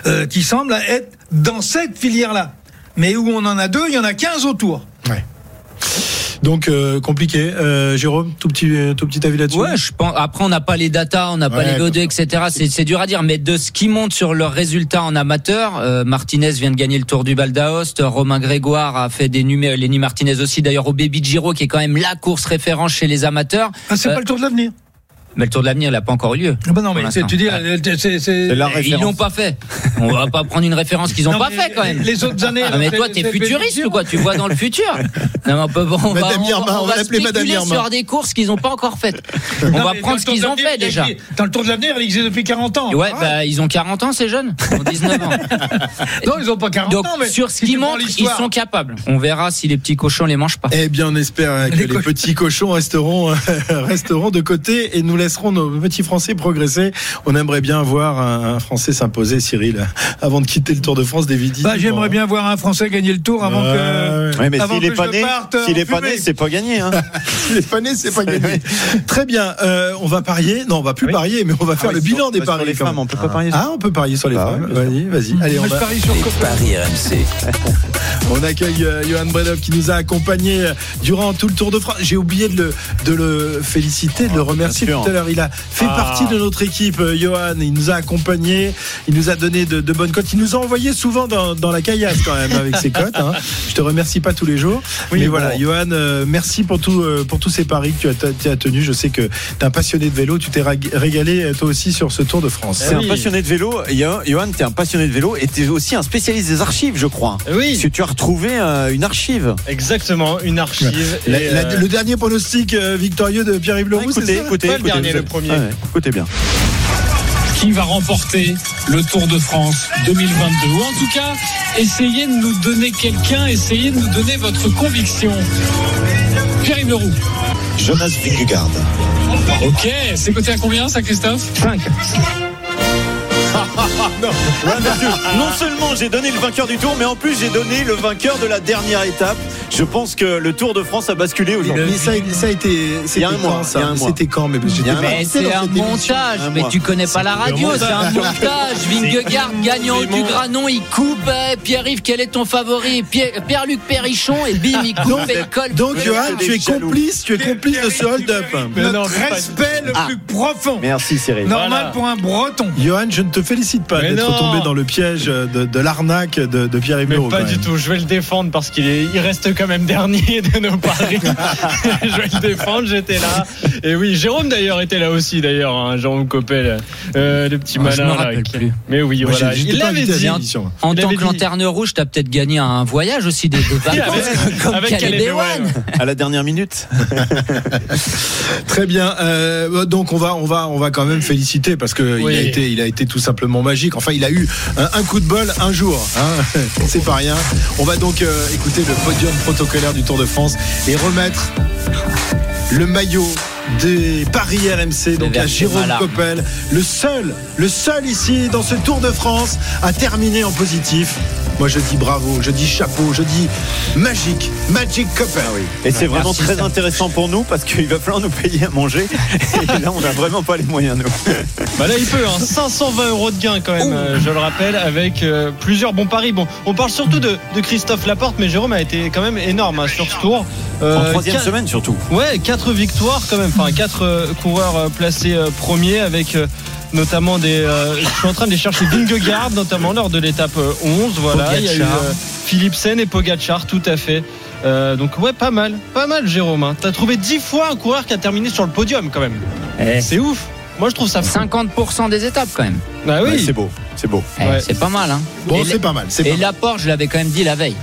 euh, qui semblent être dans cette filière-là. Mais où on en a deux, il y en a 15 autour. Ouais. Donc euh, compliqué. Euh, Jérôme, tout petit, tout petit avis là-dessus? Ouais, je pense. Après, on n'a pas les datas, on n'a pas les VO2, etc. C'est, c'est dur à dire, mais de ce qui monte sur leurs résultats en amateur, euh, Martinez vient de gagner le Tour du Val d'Aoste, Romain Grégoire a fait des numéros, Lenny Martinez aussi, d'ailleurs au Baby Giro, qui est quand même la course référence chez les amateurs. Ah, c'est Euh, pas le tour de l'avenir. Mais le Tour de l'avenir, il n'a pas encore eu lieu. Ah bah non, mais tu dis, euh, c'est- Ils l'ont pas fait. On va pas prendre une référence qu'ils ont Non, pas fait quand même. Les autres années. Ah, mais toi, t'es futuriste ou quoi Tu vois dans le futur Non, mais on peut, on va, Madame on, on on va va l'appeler Madame spéculer sur des courses qu'ils n'ont pas encore faites. On Non, va prendre ce qu'ils ont fait déjà. Dans le tour de l'avenir, il existe depuis 40 ans. Ouais, Ah. bah, ils ont 40 ans, ces jeunes. Ils ont 19 ans. [laughs] Non, ils ont pas 40 Donc, ans, mais sur ce si qui tu prends montre, ils sont capables. On verra si les petits cochons les mangent pas. Eh bien, on espère euh, que Les petits cochons resteront, [laughs] resteront de côté et nous laisserons nos petits Français progresser. On aimerait bien voir un, un Français s'imposer, Cyril, [laughs] avant de quitter le Tour de France des Vidis. Bah, j'aimerais bien voir un Français gagner le tour avant que. Ouais, mais avant s'il est que pas né, parte [laughs] s'il est pas né, c'est pas [laughs] gagné. Hein. S'il est pas né, c'est pas gagné. Très bien. euh, on va parier. Non, on va plus Oui. parier, mais on va faire Ah le oui, bilan sur- des sur paris. les femmes, on peut pas parier sur- Ah, on peut parier sur les Bah femmes. Vas-y, vas-y. Allez, on va- parie sur Les paris RMC. On accueille euh, Johan Bredov qui nous a accompagnés euh, durant tout le Tour de France. J'ai oublié de le, de le féliciter, de le remercier bien sûr. tout à l'heure. Il a fait Ah. partie de notre équipe, euh, Johan. Il nous a accompagnés, il nous a donné de, de bonnes cotes. Il nous a envoyé souvent dans, dans la caillasse quand même avec ses cotes. hein. Je te remercie pas tous les jours. Oui, mais bon. voilà, Johan, euh, merci pour, tout, euh, pour tous ces paris que tu as, tu as tenus. Je sais que tu es un passionné de vélo. Tu t'es régalé toi aussi sur ce Tour de France. C'est un passionné de vélo. Johan, t'es un passionné de vélo et t'es aussi un spécialiste des archives, je crois. Parce Oui, que tu as retrouvé euh, une archive. exactement, une archive. La- Et, la- euh, le dernier pronostic euh, victorieux de Pierre-Yves Leroux, c'est écoutez, écoutez, Pas le écoutez, dernier, le premier. Ah ouais, écoutez bien. qui va remporter le Tour de France 2022 ou en tout cas essayez de nous donner quelqu'un, essayez de nous donner votre conviction. Pierre-Yves Leroux. Jonas Vingegaard. Ok, c'est coté à combien ça Christophe? 5. Non seulement j'ai donné le vainqueur du tour, mais en plus j'ai donné le vainqueur de la dernière étape. Je pense que le Tour de France a basculé aujourd'hui. Mais ça, a- ça a été. C'était Il y a un quand, mois, ça. C'était quand Mais c'est un montage, Un mais tu connais pas la radio, c'est un montage. Vingegaard gagnant du Granon, il coupe. eh, Pierre-Yves, quel est ton favori? Pierre- Pierre-Luc Perrichon, et bim, il coupe et il colle. Donc, Johan, tu es complice, tu es complice de ce hold-up. Notre respect le Ah. plus profond. Merci Cyril. Normal pour un breton. Johan, je ne te félicite d'être tombé dans le piège de, de l'arnaque de, Mais Leroux, pas du même. tout, je vais le défendre parce qu'il est, il reste quand même dernier de nos paris. [laughs] je vais le défendre, j'étais là. Et oui, Jérôme d'ailleurs était là aussi d'ailleurs, hein, Jérôme Coppel, euh, le petit je malin. là, rappelle qui- plus. Mais oui, Moi, voilà, il l'avait dit. En tant que lanterne rouge, t'as peut-être gagné un voyage aussi, des, des vacances, Avec- [laughs] comme avec. Ewan. À la dernière minute. [laughs] Très bien. euh, donc on va, on va, on va quand même féliciter parce que Oui. il a été, il a été tout simplement magique. Enfin, il a eu un, un coup de bol un jour. Hein [laughs] C'est pas rien. On va donc euh, écouter le podium protocolaire du Tour de France et remettre le maillot des Paris RMC donc à Jérôme. Coppel, le seul, le seul ici dans ce Tour de France à terminer en positif. Moi je dis bravo, je dis chapeau, je dis magique, magic Coppel. Et c'est vraiment très intéressant pour nous parce qu'il va falloir nous payer à manger. [laughs] Et là, on n'a vraiment pas les moyens, nous. Bah là, il peut, hein, 520 euros de gain quand même, euh, je le rappelle, avec euh, plusieurs bons paris. Bon, on parle surtout de, de Christophe Laporte, mais Jérôme a été quand même énorme hein, sur ce tour. Euh, En troisième semaine, surtout. Ouais, quatre victoires quand même, enfin quatre euh, coureurs euh, placés euh, premiers avec. Euh, Notamment des. euh, je suis en train de les chercher Vingegaard, notamment lors de l'étape euh, 11. Voilà, il y a eu euh, Philipsen et Pogachar, tout à fait. Euh, donc, ouais, pas mal. Pas mal, Jérôme. hein. T'as trouvé 10 fois un coureur qui a terminé sur le podium, quand même. Eh. C'est ouf. Moi, je trouve ça fou. 50% des étapes quand même. Bah Ouais, oui. c'est beau. C'est beau. Eh, Ouais. C'est pas mal. Hein. Bon, et c'est pas mal. C'est et mal. l'apport, je l'avais quand même dit la veille.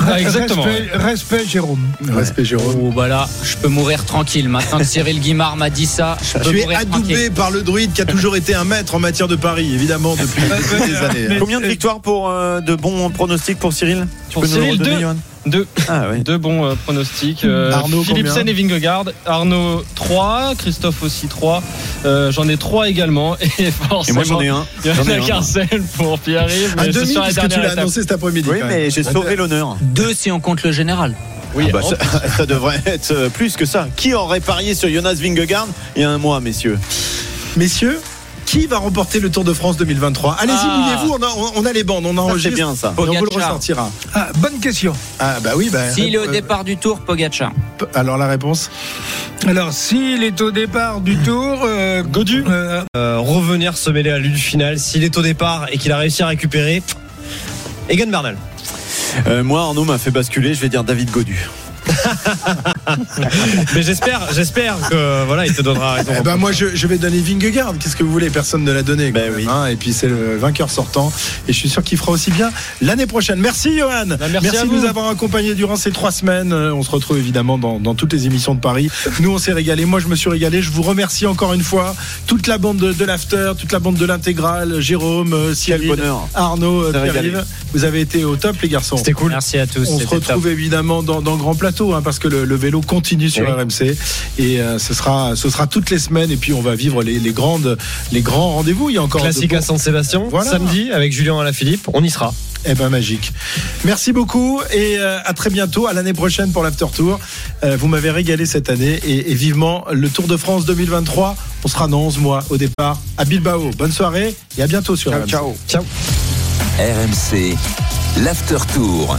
Ah, exactement. Respect, respect, Jérôme. Respect Jérôme. Oh, bah là, je peux mourir tranquille. Maintenant que Cyril Guimard m'a dit ça, je peux Tu es mourir adoubé tranquille. par le druide qui a toujours été un maître en matière de paris, évidemment, depuis depuis [laughs] des années. hein. Combien de victoires pour euh, de bons pronostics pour Cyril? Tu Pour peux nous le Cyril, redonner, deux. Johan? Deux, Ah ouais. deux bons euh, pronostics. Euh, Arnaud, Philipsen et Vingegaard. Arnaud 3, Christophe aussi 3. Euh, j'en ai 3 également. [laughs] Et moi j'en ai un. il y J'en en ai a un. qu'un seul pour Pierre-Yves. Un demi, puisque tu l'as annoncé cet après-midi. Oui, mais j'ai sauvé l'honneur. Deux si on compte le général. Oui, Ah bah, [laughs] ça devrait être euh, plus que ça. Qui aurait parié sur Jonas Vingegaard? Il y a un mois, messieurs Messieurs, qui va remporter le Tour de France 2023 Allez-y, Ah. mouillez-vous, on a, on- on a les bandes, on enregistre. C'est bien ça. Et on vous le ressortira. Ah, bonne question. Ah bah oui, bah, S'il est au euh, départ du tour, Pogacar. Alors la réponse? Alors, s'il est au départ du tour, euh, Godu euh, Euh, revenir se mêler à l'une finale. S'il est au départ et qu'il a réussi à récupérer, Egan Bernal. Euh, moi, Arnaud m'a fait basculer. Je vais dire David Godu. [laughs] [laughs] Mais j'espère, j'espère que voilà, il te donnera raison. Eh ben moi je, je vais donner Vingegaard. Qu'est-ce que vous voulez? Personne ne l'a donné. Ben oui. hein. et puis c'est le vainqueur sortant. Et je suis sûr qu'il fera aussi bien l'année prochaine. Merci Johan. Bah, merci à de vous. nous avoir accompagnés durant ces trois semaines. Euh, On se retrouve évidemment dans, dans toutes les émissions de Paris. Nous on s'est régalé. Moi je me suis régalé. Je vous remercie encore une fois toute la bande de, de l'after, toute la bande de l'intégrale. Jérôme, euh, Cyril. Arnaud, euh. Pierre-Yves. Vous avez été au top les garçons. C'était cool. Merci à tous. On se top. retrouve évidemment dans, dans Grand Plateau, hein, parce que le, le vélo continue sur Oui. RMC et euh, ce sera ce sera toutes les semaines et puis on va vivre les, les grandes les grands rendez-vous. Il y a encore Classique de à San Sébastien, Voilà. samedi avec Julien Alaphilippe, on y sera. Eh ben magique. Merci beaucoup et euh, à très bientôt, à l'année prochaine pour l'After Tour. Euh, vous m'avez régalé cette année et, et vivement le Tour de France 2023. On sera dans 11 mois au départ à Bilbao. Bonne soirée et à bientôt sur RMC. Ciao. RMC, l'After Tour.